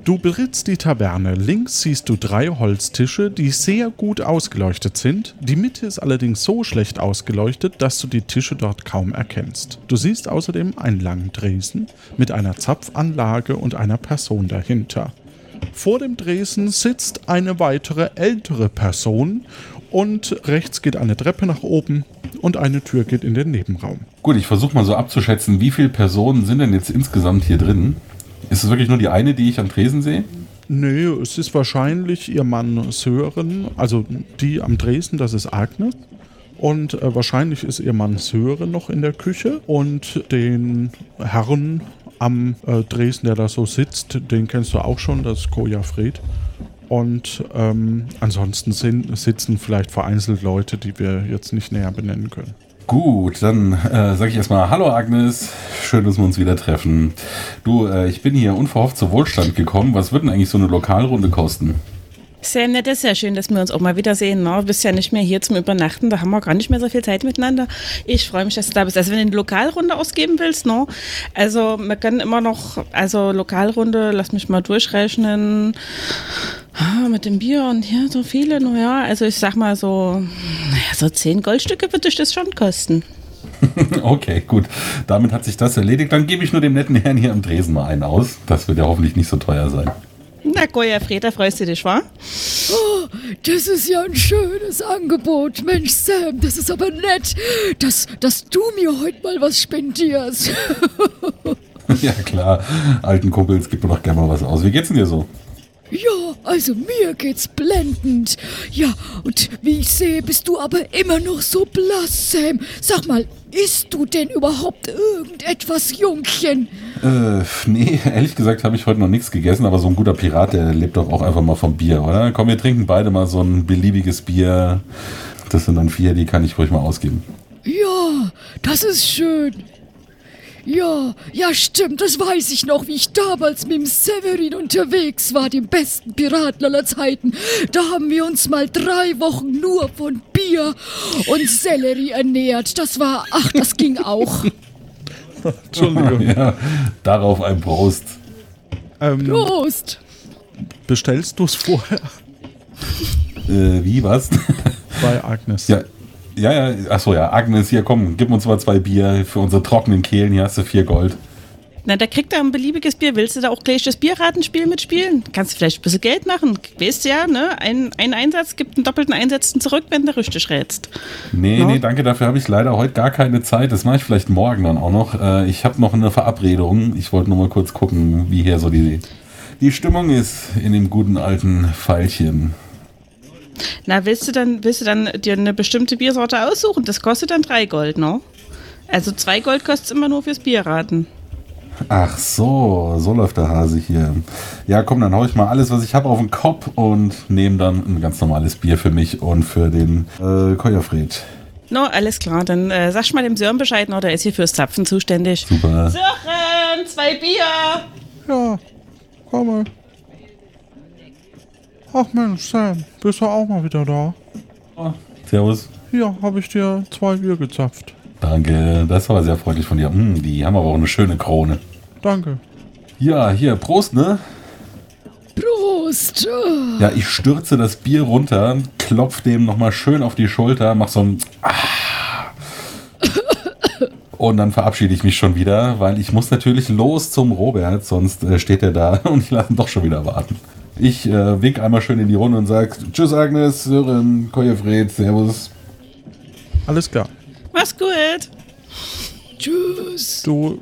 Du betrittst die Taverne. Links siehst du drei Holztische, die sehr gut ausgeleuchtet sind. Die Mitte ist allerdings so schlecht ausgeleuchtet, dass du die Tische dort kaum erkennst. Du siehst außerdem einen langen Dresen mit einer Zapfanlage und einer Person dahinter. Vor dem Dresen sitzt eine weitere ältere Person und rechts geht eine Treppe nach oben und eine Tür geht in den Nebenraum. Gut, ich versuche mal so abzuschätzen, wie viele Personen sind denn jetzt insgesamt hier drin? Ist es wirklich nur die eine, die ich am Tresen sehe? Nee, es ist wahrscheinlich ihr Mann Sören, also die am Dresden, das ist Agnes. Und äh, wahrscheinlich ist ihr Mann Sören noch in der Küche und den Herrn am äh, Dresden, der da so sitzt, den kennst du auch schon, das ist Koja Fred. Und ähm, ansonsten sind, sitzen vielleicht vereinzelt Leute, die wir jetzt nicht näher benennen können. Gut, dann äh, sage ich erstmal Hallo Agnes, schön, dass wir uns wieder treffen. Du, äh, ich bin hier unverhofft zu Wohlstand gekommen. Was wird denn eigentlich so eine Lokalrunde kosten? Sehr nett, sehr schön, dass wir uns auch mal wiedersehen. Du bist ja nicht mehr hier zum Übernachten, da haben wir gar nicht mehr so viel Zeit miteinander. Ich freue mich, dass du da bist. Also wenn du eine Lokalrunde ausgeben willst, ne? also wir können immer noch, also Lokalrunde, lass mich mal durchrechnen, ah, mit dem Bier und hier so viele, naja, also ich sag mal so, naja, so zehn Goldstücke wird dich das schon kosten. <laughs> okay, gut. Damit hat sich das erledigt. Dann gebe ich nur dem netten Herrn hier am Dresen mal einen aus. Das wird ja hoffentlich nicht so teuer sein. Na, Goya Freda, freust du dich, wa? Oh, das ist ja ein schönes Angebot. Mensch, Sam, das ist aber nett, dass, dass du mir heute mal was spendierst. <laughs> ja, klar. Alten Kumpels gibt mir doch gerne mal was aus. Wie geht's denn dir so? Ja, also mir geht's blendend. Ja, und wie ich sehe, bist du aber immer noch so blass, Sam. Sag mal, isst du denn überhaupt irgendetwas, Jungchen? Äh, nee, <laughs> ehrlich gesagt habe ich heute noch nichts gegessen, aber so ein guter Pirat, der lebt doch auch einfach mal vom Bier, oder? Komm, wir trinken beide mal so ein beliebiges Bier. Das sind dann vier, die kann ich ruhig mal ausgeben. Ja, das ist schön. Ja, ja, stimmt, das weiß ich noch, wie ich damals mit dem Severin unterwegs war, dem besten Piraten aller Zeiten. Da haben wir uns mal drei Wochen nur von Bier und Sellerie ernährt. Das war, ach, das ging auch. <laughs> Entschuldigung. ja, darauf ein Prost. Ähm, Prost! bestellst du es vorher Äh, wie, was? bei Agnes? ja, ja, ja, achso, ja, Agnes, hier, komm, gib uns mal zwei Bier für unsere trockenen Kehlen. Hier hast du vier Gold. Na, da kriegt er ein beliebiges Bier. Willst du da auch gleich das Bierratenspiel mitspielen? Kannst du vielleicht ein bisschen Geld machen. Weißt ja, ne? Ein, ein Einsatz gibt einen doppelten Einsatz zurück, wenn du richtig rätst. Nee, Ja. nee, danke, dafür habe ich leider heute gar keine Zeit. Das mache ich vielleicht morgen dann auch noch. Äh, ich habe noch eine Verabredung. Ich wollte nur mal kurz gucken, wie hier so die, die Stimmung ist in dem guten alten Pfeilchen. Na, willst du dann, willst du dann dir eine bestimmte Biersorte aussuchen? Das kostet dann drei Gold, ne? Also zwei Gold kostet es immer nur fürs Bierraten. Ach so, so läuft der Hase hier. Ja, komm, dann hau ich mal alles, was ich habe, auf den Kopf und nehme dann ein ganz normales Bier für mich und für den äh, Keuerfried. No, alles klar. Dann äh, sag mal dem Sören Bescheid, noch, der ist hier fürs Zapfen zuständig. Super. Sören, zwei Bier! Ja, komme. Ach Mensch, Sam, bist du auch mal wieder da? Servus. Hier habe ich dir zwei Bier gezapft. Danke, das war sehr freundlich von dir. Hm, die haben aber auch eine schöne Krone. Danke. Ja, hier, Prost, ne? Prost! Ja, ich stürze das Bier runter, klopf dem nochmal schön auf die Schulter, mach so ein Ah. Und dann verabschiede ich mich schon wieder, weil ich muss natürlich los zum Robert, sonst äh, steht er da <laughs> und ich lasse ihn doch schon wieder warten. Ich äh, wink einmal schön in die Runde und sag Tschüss Agnes, Sören, Kojefred, Servus. Alles klar. Mach's gut. Tschüss! Du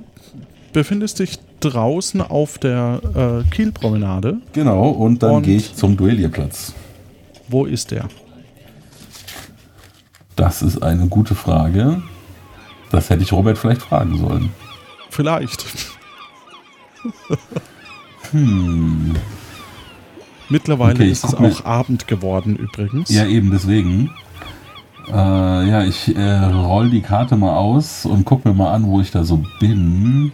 befindest dich draußen auf der äh, Kielpromenade. Genau, und dann gehe ich zum Duellierplatz. Wo ist der? Das ist eine gute Frage. Das hätte ich Robert vielleicht fragen sollen. Vielleicht. Hm. Mittlerweile Okay, ist es auch Abend geworden übrigens. Ja, eben deswegen. Äh, ja, ich äh, roll die Karte mal aus und guck mir mal an, wo ich da so bin.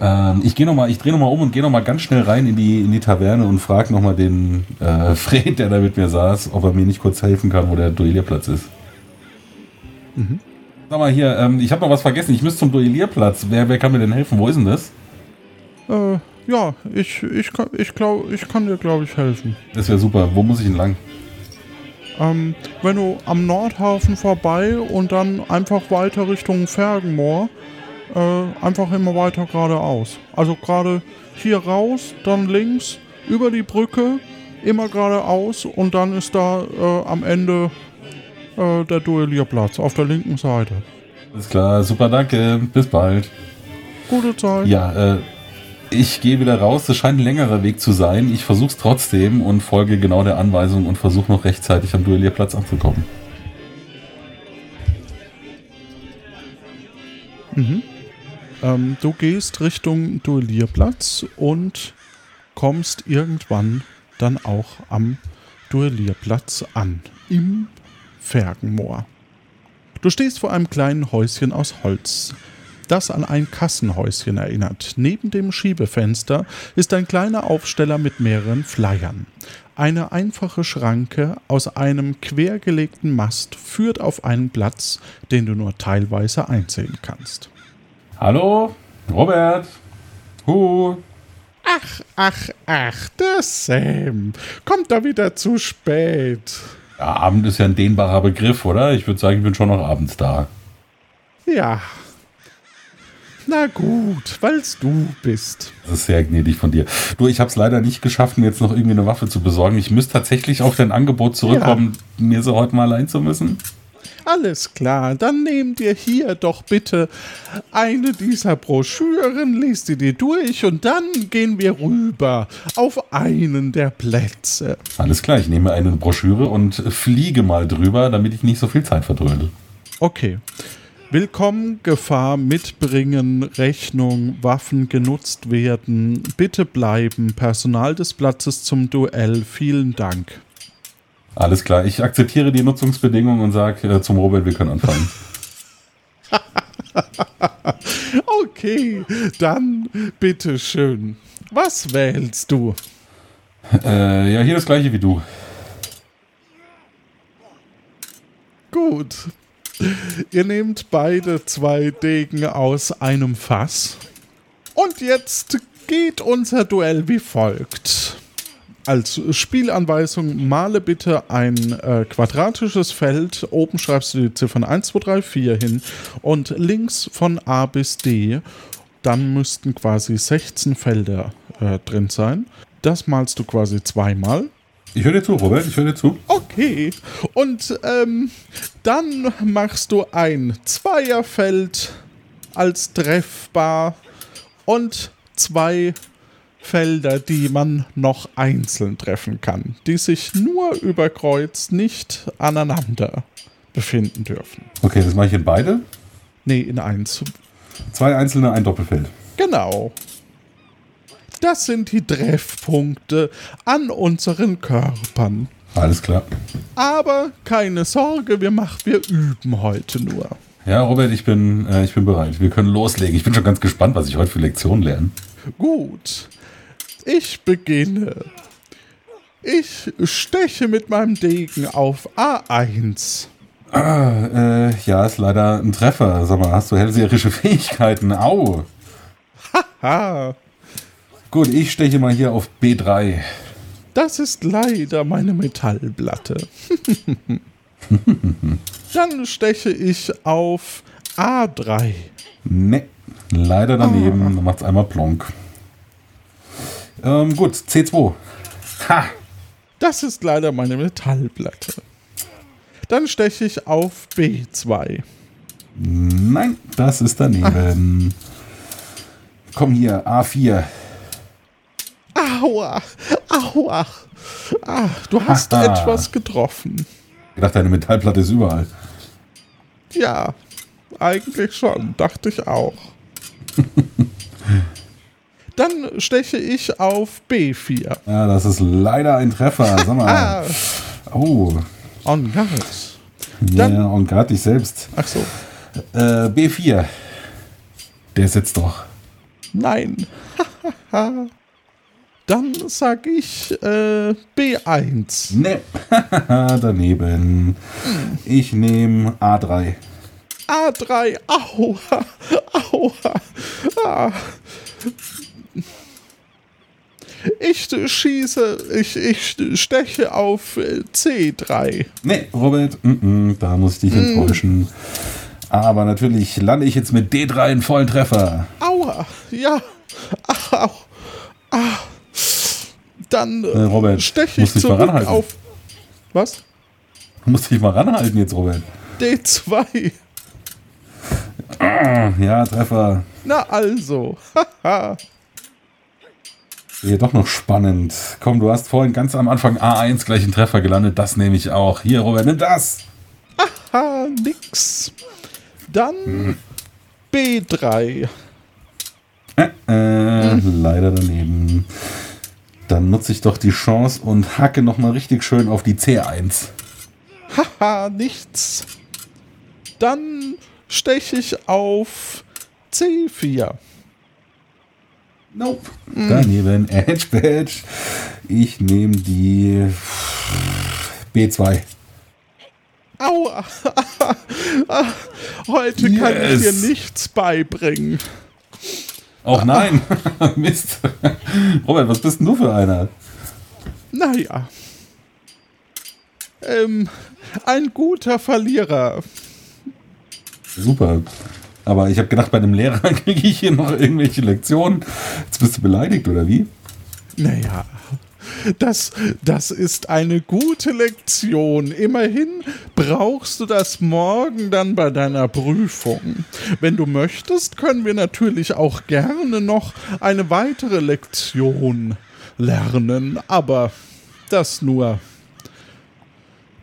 Ähm, ich gehe noch mal, ich drehe noch mal um und gehe noch mal ganz schnell rein in die in die Taverne und frage noch mal den äh, <laughs> Fred, der da mit mir saß, ob er mir nicht kurz helfen kann, wo der Duellierplatz ist. Sag mal hier, ähm, ich habe noch was vergessen. Ich müsste zum Duellierplatz. Wer, wer kann mir denn helfen? Wo ist denn das? Äh, ja, ich, ich, kann- ich glaube, ich kann dir, glaube ich, helfen. Das wäre super. Wo muss ich denn lang? Ähm, wenn du am Nordhafen vorbei und dann einfach weiter Richtung Fergenmoor, äh, einfach immer weiter geradeaus. Also gerade hier raus, dann links, über die Brücke, immer geradeaus und dann ist da äh, am Ende äh, der Duellierplatz auf der linken Seite. Alles klar, super, danke. Bis bald. Gute Zeit. Ja, äh, ich gehe wieder raus. Das scheint ein längerer Weg zu sein. Ich versuche es trotzdem und folge genau der Anweisung und versuche noch rechtzeitig am Duellierplatz anzukommen. Ähm, du gehst Richtung Duellierplatz und kommst irgendwann dann auch am Duellierplatz an. Im Fergenmoor. Du stehst vor einem kleinen Häuschen aus Holz, das an ein Kassenhäuschen erinnert. Neben dem Schiebefenster ist ein kleiner Aufsteller mit mehreren Flyern. Eine einfache Schranke aus einem quergelegten Mast führt auf einen Platz, den du nur teilweise einsehen kannst. Hallo, Robert. Hu. Ach, ach, ach, der Sam. Kommt da wieder zu spät. Ja, Abend ist ja ein dehnbarer Begriff, oder? Ich würde sagen, ich bin schon noch abends da. Ja. Na gut, weil's du bist. Das ist sehr gnädig von dir. Du, ich habe es leider nicht geschafft, mir jetzt noch irgendwie eine Waffe zu besorgen. Ich müsste tatsächlich auf dein Angebot zurückkommen, mir so heute mal allein zu müssen. Alles klar, dann nehm dir hier doch bitte eine dieser Broschüren, lies die dir durch und dann gehen wir rüber auf einen der Plätze. Alles klar, ich nehme eine Broschüre und fliege mal drüber, damit ich nicht so viel Zeit verdrödel. Okay. Willkommen, Gefahr mitbringen, Rechnung, Waffen genutzt werden, bitte bleiben, Personal des Platzes zum Duell, vielen Dank. Alles klar, ich akzeptiere die Nutzungsbedingungen und sage äh, zum Robert, wir können anfangen. <laughs> Okay, dann bitteschön. Was wählst du? äh, ja, hier das gleiche wie du. Gut. Ihr nehmt beide zwei Degen aus einem Fass. Und jetzt geht unser Duell wie folgt. Als Spielanweisung male bitte ein äh, quadratisches Feld. Oben schreibst du die Ziffern 1, 2, 3, 4 hin und links von A bis D. Dann müssten quasi 16 Felder äh, drin sein. Das malst du quasi zweimal. Ich höre dir zu, Robert, ich höre dir zu. Okay. Und ähm, dann machst du ein Zweierfeld als treffbar und zwei Felder, die man noch einzeln treffen kann, die sich nur über Kreuz nicht aneinander befinden dürfen. Okay, das mache ich in beide. Nee, in eins. Zwei einzelne, ein Doppelfeld. Genau. Das sind die Treffpunkte an unseren Körpern. Alles klar. Aber keine Sorge, wir machen, wir üben heute nur. Ja, Robert, ich bin, äh, ich bin bereit. Wir können loslegen. Ich bin schon ganz gespannt, was ich heute für Lektionen lerne. Gut. Ich beginne. Ich steche mit meinem Degen auf A1. Ah, äh, ja, ist leider ein Treffer. Sag mal, hast du hellseherische <laughs> Fähigkeiten? Au. Ha, Gut, ich steche mal hier auf B3. das ist leider meine Metallplatte. <laughs> Dann steche ich auf A3. Ne, leider daneben. Da macht's einmal plonk. Ähm, gut, C2. Ha! Das ist leider meine Metallplatte. Dann steche ich auf B2. Nein, das ist daneben. Komm hier, A4. Aua, aua. Ah, du hast Haha. etwas getroffen. Ich dachte, deine Metallplatte ist überall. Ja, eigentlich schon, dachte ich auch. <laughs> Dann steche ich auf B4. Ja, das ist leider ein Treffer. Sag mal. <laughs> Ah, Oh, on guard. ja, Dann- und gerade dich selbst. Ach so, Äh, B4. Der sitzt doch. nein. <laughs> Dann sag ich äh, B1. Ne, <laughs> daneben. Ich nehme A3. A3, aua, aua. Ah. Ich schieße, ich, ich steche auf äh, C3. Nee, Robert, mm -mm, da muss ich dich enttäuschen. Aber natürlich lande ich jetzt mit D3 einen vollen Treffer. Aua, ja. Au. Ah. Dann äh, Robert, steche ich zurück auf. Was? Du musst dich mal ranhalten jetzt, Robert. D2. Ah, Ja, Treffer. Na also. Haha. Hier doch noch spannend. Komm, du hast vorhin ganz am Anfang A1 gleich einen Treffer gelandet. Das nehme ich auch. Hier, Robert, nimm das. ha, nix. Dann B3. Äh, äh, leider daneben. Dann nutze ich doch die Chance und hacke nochmal richtig schön auf die C1. Haha, nichts. Dann steche ich auf C4. Nope. Daneben. Edge Badge. Ich nehme die B2. Aua. <laughs> Heute kann ich Yes. dir nichts beibringen. Auch nein. <laughs> Mist. Robert, was bist denn du für einer? Naja. Ähm, ein guter Verlierer. Super. Aber ich habe gedacht, bei einem Lehrer <laughs> kriege ich hier noch irgendwelche Lektionen. Jetzt bist du beleidigt, oder wie? Naja, das, das ist eine gute Lektion. Immerhin brauchst du das morgen dann bei deiner Prüfung. Wenn du möchtest, können wir natürlich auch gerne noch eine weitere Lektion lernen, aber das nur,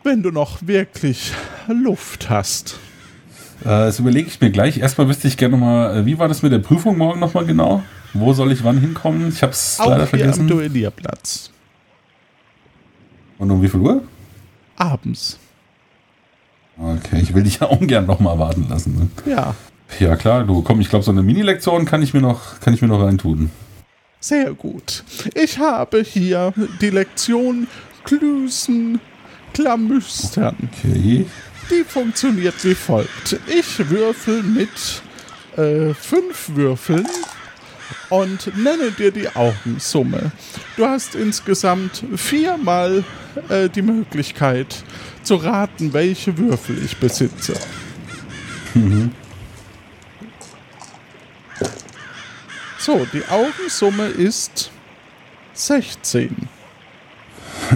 wenn du noch wirklich Luft hast. Äh, das überlege ich mir gleich. Erstmal wüsste ich gerne nochmal, wie war das mit der Prüfung morgen nochmal genau? Wo soll ich wann hinkommen? Ich habe es leider hier am vergessen. Duellierplatz. Und um wie viel Uhr? Abends. Okay, ich will dich ja ungern nochmal warten lassen. Ne? Ja, Ja klar, du komm, ich glaube, so eine Mini-Lektion kann ich mir noch, kann ich mir noch reintun. Sehr gut. Ich habe hier die Lektion Klüsen Klamüstern. Okay. Die funktioniert wie folgt. Ich würfel mit äh, fünf Würfeln und nenne dir die Augensumme. Du hast insgesamt viermal äh, die Möglichkeit zu raten, welche Würfel ich besitze. So, die Augensumme ist 16.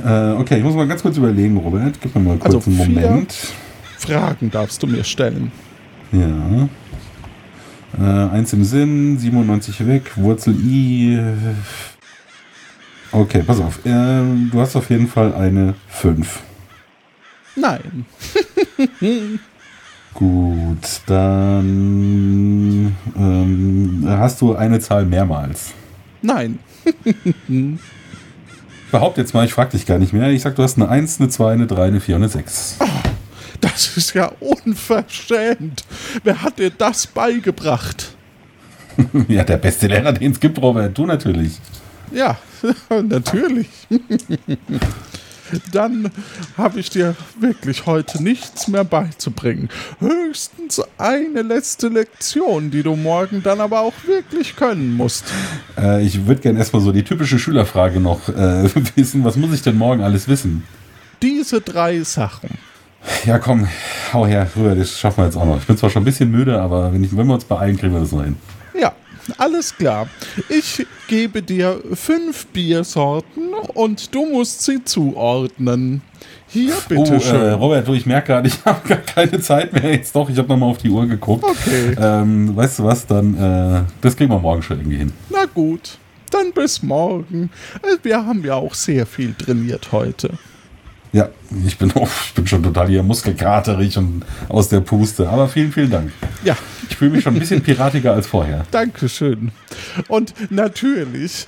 Äh, okay, ich muss mal ganz kurz überlegen, Robert. Gib mir mal kurz Also einen vier. Moment. Fragen darfst du mir stellen. Ja. Äh, eins im Sinn, 97 weg, Wurzel I. äh, Okay, pass auf. Ähm, du hast auf jeden Fall eine 5. Nein. <laughs> Gut, dann ähm, hast du eine Zahl mehrmals. Nein. <laughs> Ich behaupte jetzt mal, ich frag dich gar nicht mehr. Ich sag, du hast eine 1, eine 2, eine 3, eine 4 und eine 6. Das ist ja unverschämt. Wer hat dir das beigebracht? <laughs> ja, der beste Lehrer, den es gibt, Robert. Du natürlich. Ja, <laughs> natürlich. <laughs> Dann habe ich dir wirklich heute nichts mehr beizubringen. Höchstens eine letzte Lektion, die du morgen dann aber auch wirklich können musst. Äh, ich würde gerne erstmal so die typische Schülerfrage noch äh, <laughs> wissen. Was muss ich denn morgen alles wissen? Diese drei Sachen. Ja, komm, hau her, rüber, das schaffen wir jetzt auch noch. Ich bin zwar schon ein bisschen müde, aber wenn, ich, wenn wir uns beeilen, kriegen wir das noch hin. Alles klar. Ich gebe dir fünf Biersorten und du musst sie zuordnen. Hier, Oh, äh, bitteschön. Robert, du, ich merke gerade, ich <laughs> habe gar keine Zeit mehr. Jetzt doch, ich habe nochmal auf die Uhr geguckt. Okay. Ähm, weißt du was, dann, äh, das kriegen wir morgen schon irgendwie hin. Na gut, dann bis morgen. Äh, Wir haben ja auch sehr viel trainiert heute. Ja, ich bin, oh, ich bin schon total hier muskelkaterig und aus der Puste. Aber vielen, vielen Dank. Ja, Ich fühle mich schon ein bisschen piratiger als vorher. <laughs> Dankeschön. Und natürlich,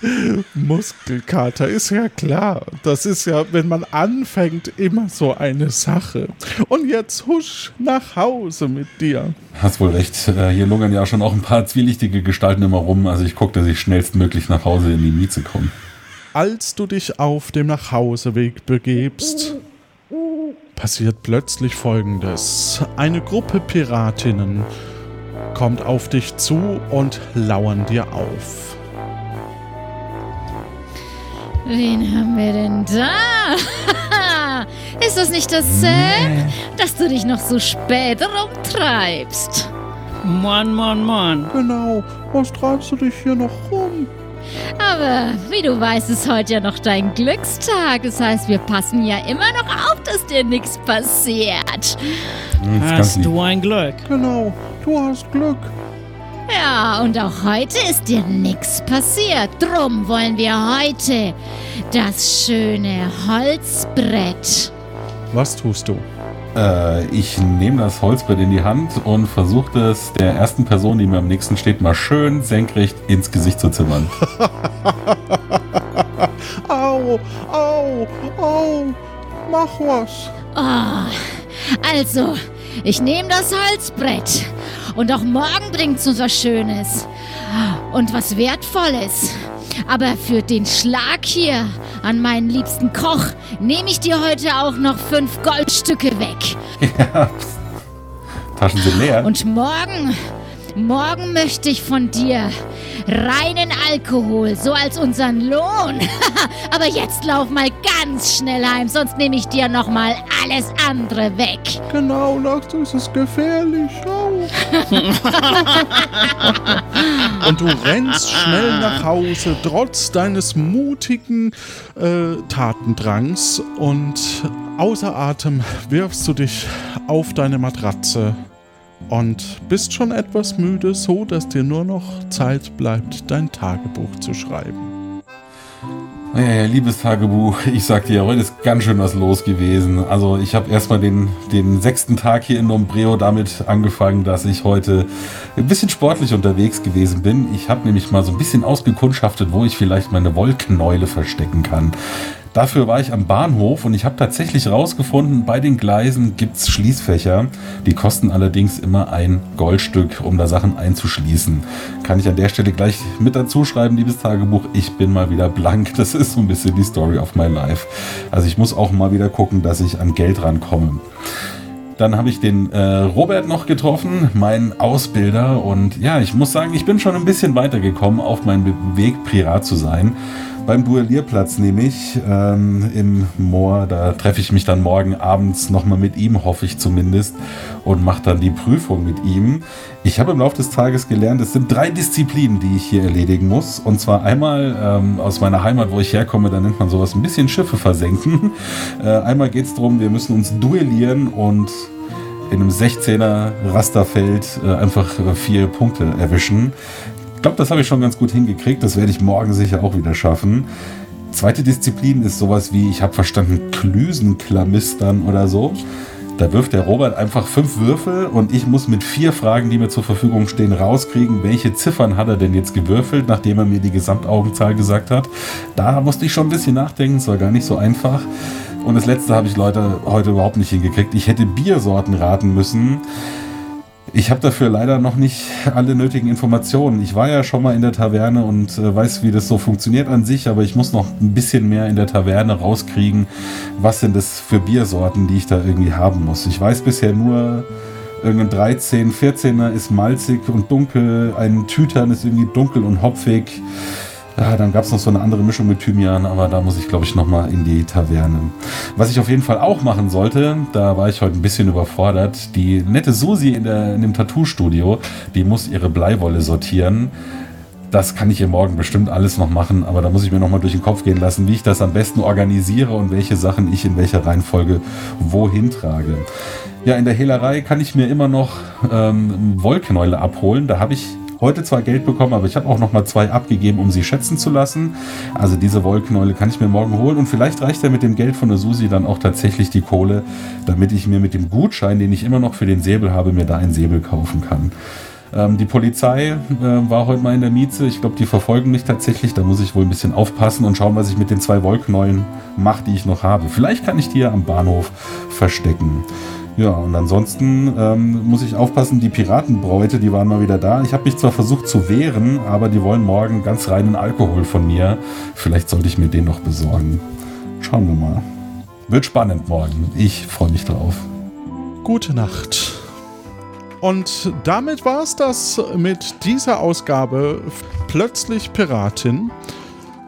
Muskelkater ist ja klar. Das ist ja, wenn man anfängt, immer so eine Sache. Und jetzt husch nach Hause mit dir. Hast wohl recht. Äh, hier lungern ja schon auch ein paar zwielichtige Gestalten immer rum. Also ich gucke, dass ich schnellstmöglich nach Hause in die Mieze komme. Als du dich auf dem Nachhauseweg begebst, passiert plötzlich Folgendes. Eine Gruppe Piratinnen kommt auf dich zu und lauern dir auf. Wen haben wir denn da? <laughs> Ist das nicht das Sam, dass du dich noch so spät rumtreibst? Mann, Mann, Mann. Genau, was treibst du dich hier noch rum? Aber wie du weißt, ist heute ja noch dein Glückstag. Das heißt, wir passen ja immer noch auf, dass dir nichts passiert. Hm, Hast du ein Glück. Genau, du hast Glück. Ja, und auch heute ist dir nichts passiert. Drum wollen wir heute das schöne Holzbrett. Was tust du? Äh, ich nehme das Holzbrett in die Hand und versuche es der ersten Person, die mir am nächsten steht, mal schön senkrecht ins Gesicht zu zimmern. <laughs> Au, au, au, mach was. Oh, also, ich nehme das Holzbrett. Und auch morgen bringt's uns was Schönes. Und was Wertvolles. Aber für den Schlag hier an meinen liebsten Koch nehme ich dir heute auch noch fünf Goldstücke weg. <laughs> Taschen sind leer. Und morgen, morgen möchte ich von dir reinen Alkohol, so als unseren Lohn. <laughs> Aber jetzt lauf mal ganz schnell heim, sonst nehme ich dir noch mal alles andere weg. Genau, nachts ist es gefährlich. Au. <laughs> Und du rennst schnell nach Hause, trotz deines mutigen äh, Tatendrangs. Und außer Atem wirfst du dich auf deine Matratze und bist schon etwas müde, so dass dir nur noch Zeit bleibt, dein Tagebuch zu schreiben. Ja, ja, liebes Tagebuch, <laughs> ich sag dir, heute ist ganz schön was los gewesen. Also ich habe erstmal den, den sechsten Tag hier in Nombreo damit angefangen, dass ich heute ein bisschen sportlich unterwegs gewesen bin. Ich habe nämlich mal so ein bisschen ausgekundschaftet, wo ich vielleicht meine Wollknäule verstecken kann. Dafür war ich am Bahnhof und ich habe tatsächlich rausgefunden, bei den Gleisen gibt's Schließfächer. Die kosten allerdings immer ein Goldstück, um da Sachen einzuschließen. Kann ich an der Stelle gleich mit dazu schreiben, liebes Tagebuch, ich bin mal wieder blank. Das ist so ein bisschen die Story of my life. Also ich muss auch mal wieder gucken, dass ich an Geld rankomme. Dann habe ich den äh, Robert noch getroffen, meinen Ausbilder. Und ja, ich muss sagen, ich bin schon ein bisschen weitergekommen auf meinem Weg, Pirat zu sein. Beim Duellierplatz nämlich ähm, im Moor, da treffe ich mich dann morgen abends nochmal mit ihm, hoffe ich zumindest, und mache dann die Prüfung mit ihm. Ich habe im Laufe des Tages gelernt, es sind drei Disziplinen, die ich hier erledigen muss. Und zwar einmal ähm, aus meiner Heimat, wo ich herkomme, da nennt man sowas ein bisschen Schiffe versenken. <laughs> Äh, einmal geht es darum, wir müssen uns duellieren und in einem 16er Rasterfeld äh, einfach äh, vier Punkte erwischen. Ich glaube, das habe ich schon ganz gut hingekriegt. Das werde ich morgen sicher auch wieder schaffen. Zweite Disziplin ist sowas wie, ich habe verstanden, Klüsenklamistern oder so. Da wirft der Robert einfach fünf Würfel und ich muss mit vier Fragen, die mir zur Verfügung stehen, rauskriegen, welche Ziffern hat er denn jetzt gewürfelt, nachdem er mir die Gesamtaugenzahl gesagt hat. Da musste ich schon ein bisschen nachdenken, es war gar nicht so einfach. Und das letzte habe ich Leute heute überhaupt nicht hingekriegt. Ich hätte Biersorten raten müssen. Ich habe dafür leider noch nicht alle nötigen Informationen. Ich war ja schon mal in der Taverne und äh, weiß, wie das so funktioniert an sich, aber ich muss noch ein bisschen mehr in der Taverne rauskriegen, was sind das für Biersorten, die ich da irgendwie haben muss. Ich weiß bisher nur, irgendein 13, 14er ist malzig und dunkel, ein Tütern ist irgendwie dunkel und hopfig. Ja, dann gab es noch so eine andere Mischung mit Thymian, aber da muss ich, glaube ich, nochmal in die Taverne. Was ich auf jeden Fall auch machen sollte, da war ich heute ein bisschen überfordert, die nette Susi in, der, in dem Tattoo-Studio, die muss ihre Bleiwolle sortieren. Das kann ich ihr morgen bestimmt alles noch machen, aber da muss ich mir nochmal durch den Kopf gehen lassen, wie ich das am besten organisiere und welche Sachen ich in welcher Reihenfolge wohin trage. Ja, in der Hehlerei kann ich mir immer noch ähm, Wollknäule abholen. Da habe ich heute zwar Geld bekommen, aber ich habe auch noch mal zwei abgegeben, um sie schätzen zu lassen. Also diese Wollknäule kann ich mir morgen holen und vielleicht reicht ja mit dem Geld von der Susi dann auch tatsächlich die Kohle, damit ich mir mit dem Gutschein, den ich immer noch für den Säbel habe, mir da einen Säbel kaufen kann. Ähm, die Polizei äh, war heute mal in der Mieze. Ich glaube, die verfolgen mich tatsächlich. Da muss ich wohl ein bisschen aufpassen und schauen, was ich mit den zwei Wollknäulen mache, die ich noch habe. Vielleicht kann ich die ja am Bahnhof verstecken. Ja, und ansonsten ähm, muss ich aufpassen, die Piratenbräute, die waren mal wieder da. Ich habe mich zwar versucht zu wehren, aber die wollen morgen ganz reinen Alkohol von mir. Vielleicht sollte ich mir den noch besorgen. Schauen wir mal. Wird spannend morgen. Ich freue mich drauf. Gute Nacht. Und damit war es das mit dieser Ausgabe Plötzlich Piratin.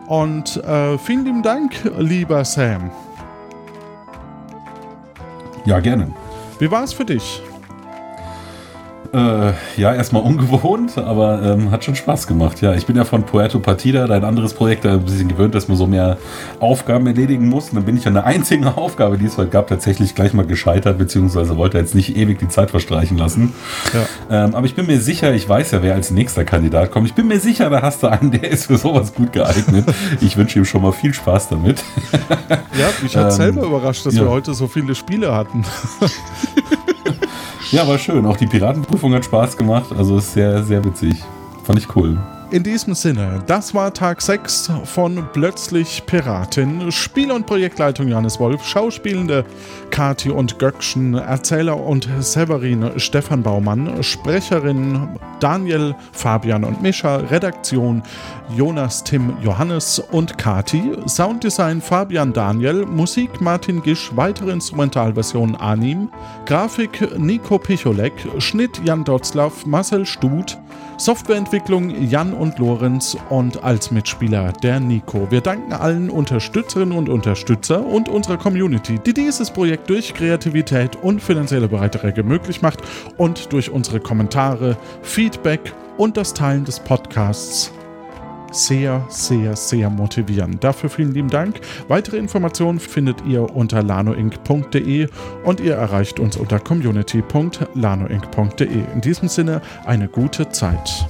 Und äh, vielen lieben Dank, lieber Sam. Ja, gerne. Wie war es für dich? Äh, ja, erstmal ungewohnt, aber ähm, hat schon Spaß gemacht. Ja, ich bin ja von Puerto Partida, dein anderes Projekt, da ein bisschen gewöhnt, dass man so mehr Aufgaben erledigen muss. Und dann bin ich an der einzigen <laughs> Aufgabe, die es heute gab, tatsächlich gleich mal gescheitert, beziehungsweise wollte jetzt nicht ewig die Zeit verstreichen lassen. Ja. Ähm, aber ich bin mir sicher, ich weiß ja, wer als nächster Kandidat kommt. Ich bin mir sicher, da hast du einen, der ist für sowas gut geeignet. Ich wünsche ihm schon mal viel Spaß damit. Ja, mich hat <laughs> ähm, selber überrascht, dass ja. wir heute so viele Spiele hatten. <laughs> Ja, war schön. Auch die Piratenprüfung hat Spaß gemacht. Also ist sehr, sehr witzig. Fand ich cool. In diesem Sinne, das war Tag 6 von Plötzlich Piratin. Spiel- und Projektleitung Johannes Wolf, Schauspielende Kati und Göckchen, Erzähler und Severin Stefan Baumann, Sprecherin Daniel, Fabian und Mischa, Redaktion Jonas, Tim, Johannes und Kati, Sounddesign Fabian Daniel, Musik Martin Gisch, weitere Instrumentalversion Anim, Grafik Nico Picholek, Schnitt Jan Dotzlaff, Marcel Stut, Softwareentwicklung Jan und Lorenz und als Mitspieler der Nico. Wir danken allen Unterstützerinnen und Unterstützer und unserer Community, die dieses Projekt durch Kreativität und finanzielle Beiträge möglich macht und durch unsere Kommentare, Feedback und das Teilen des Podcasts sehr, sehr, sehr motivierend. Dafür vielen lieben Dank. Weitere Informationen findet ihr unter lanoinc.de und ihr erreicht uns unter community.lanoinc.de. In diesem Sinne eine gute Zeit.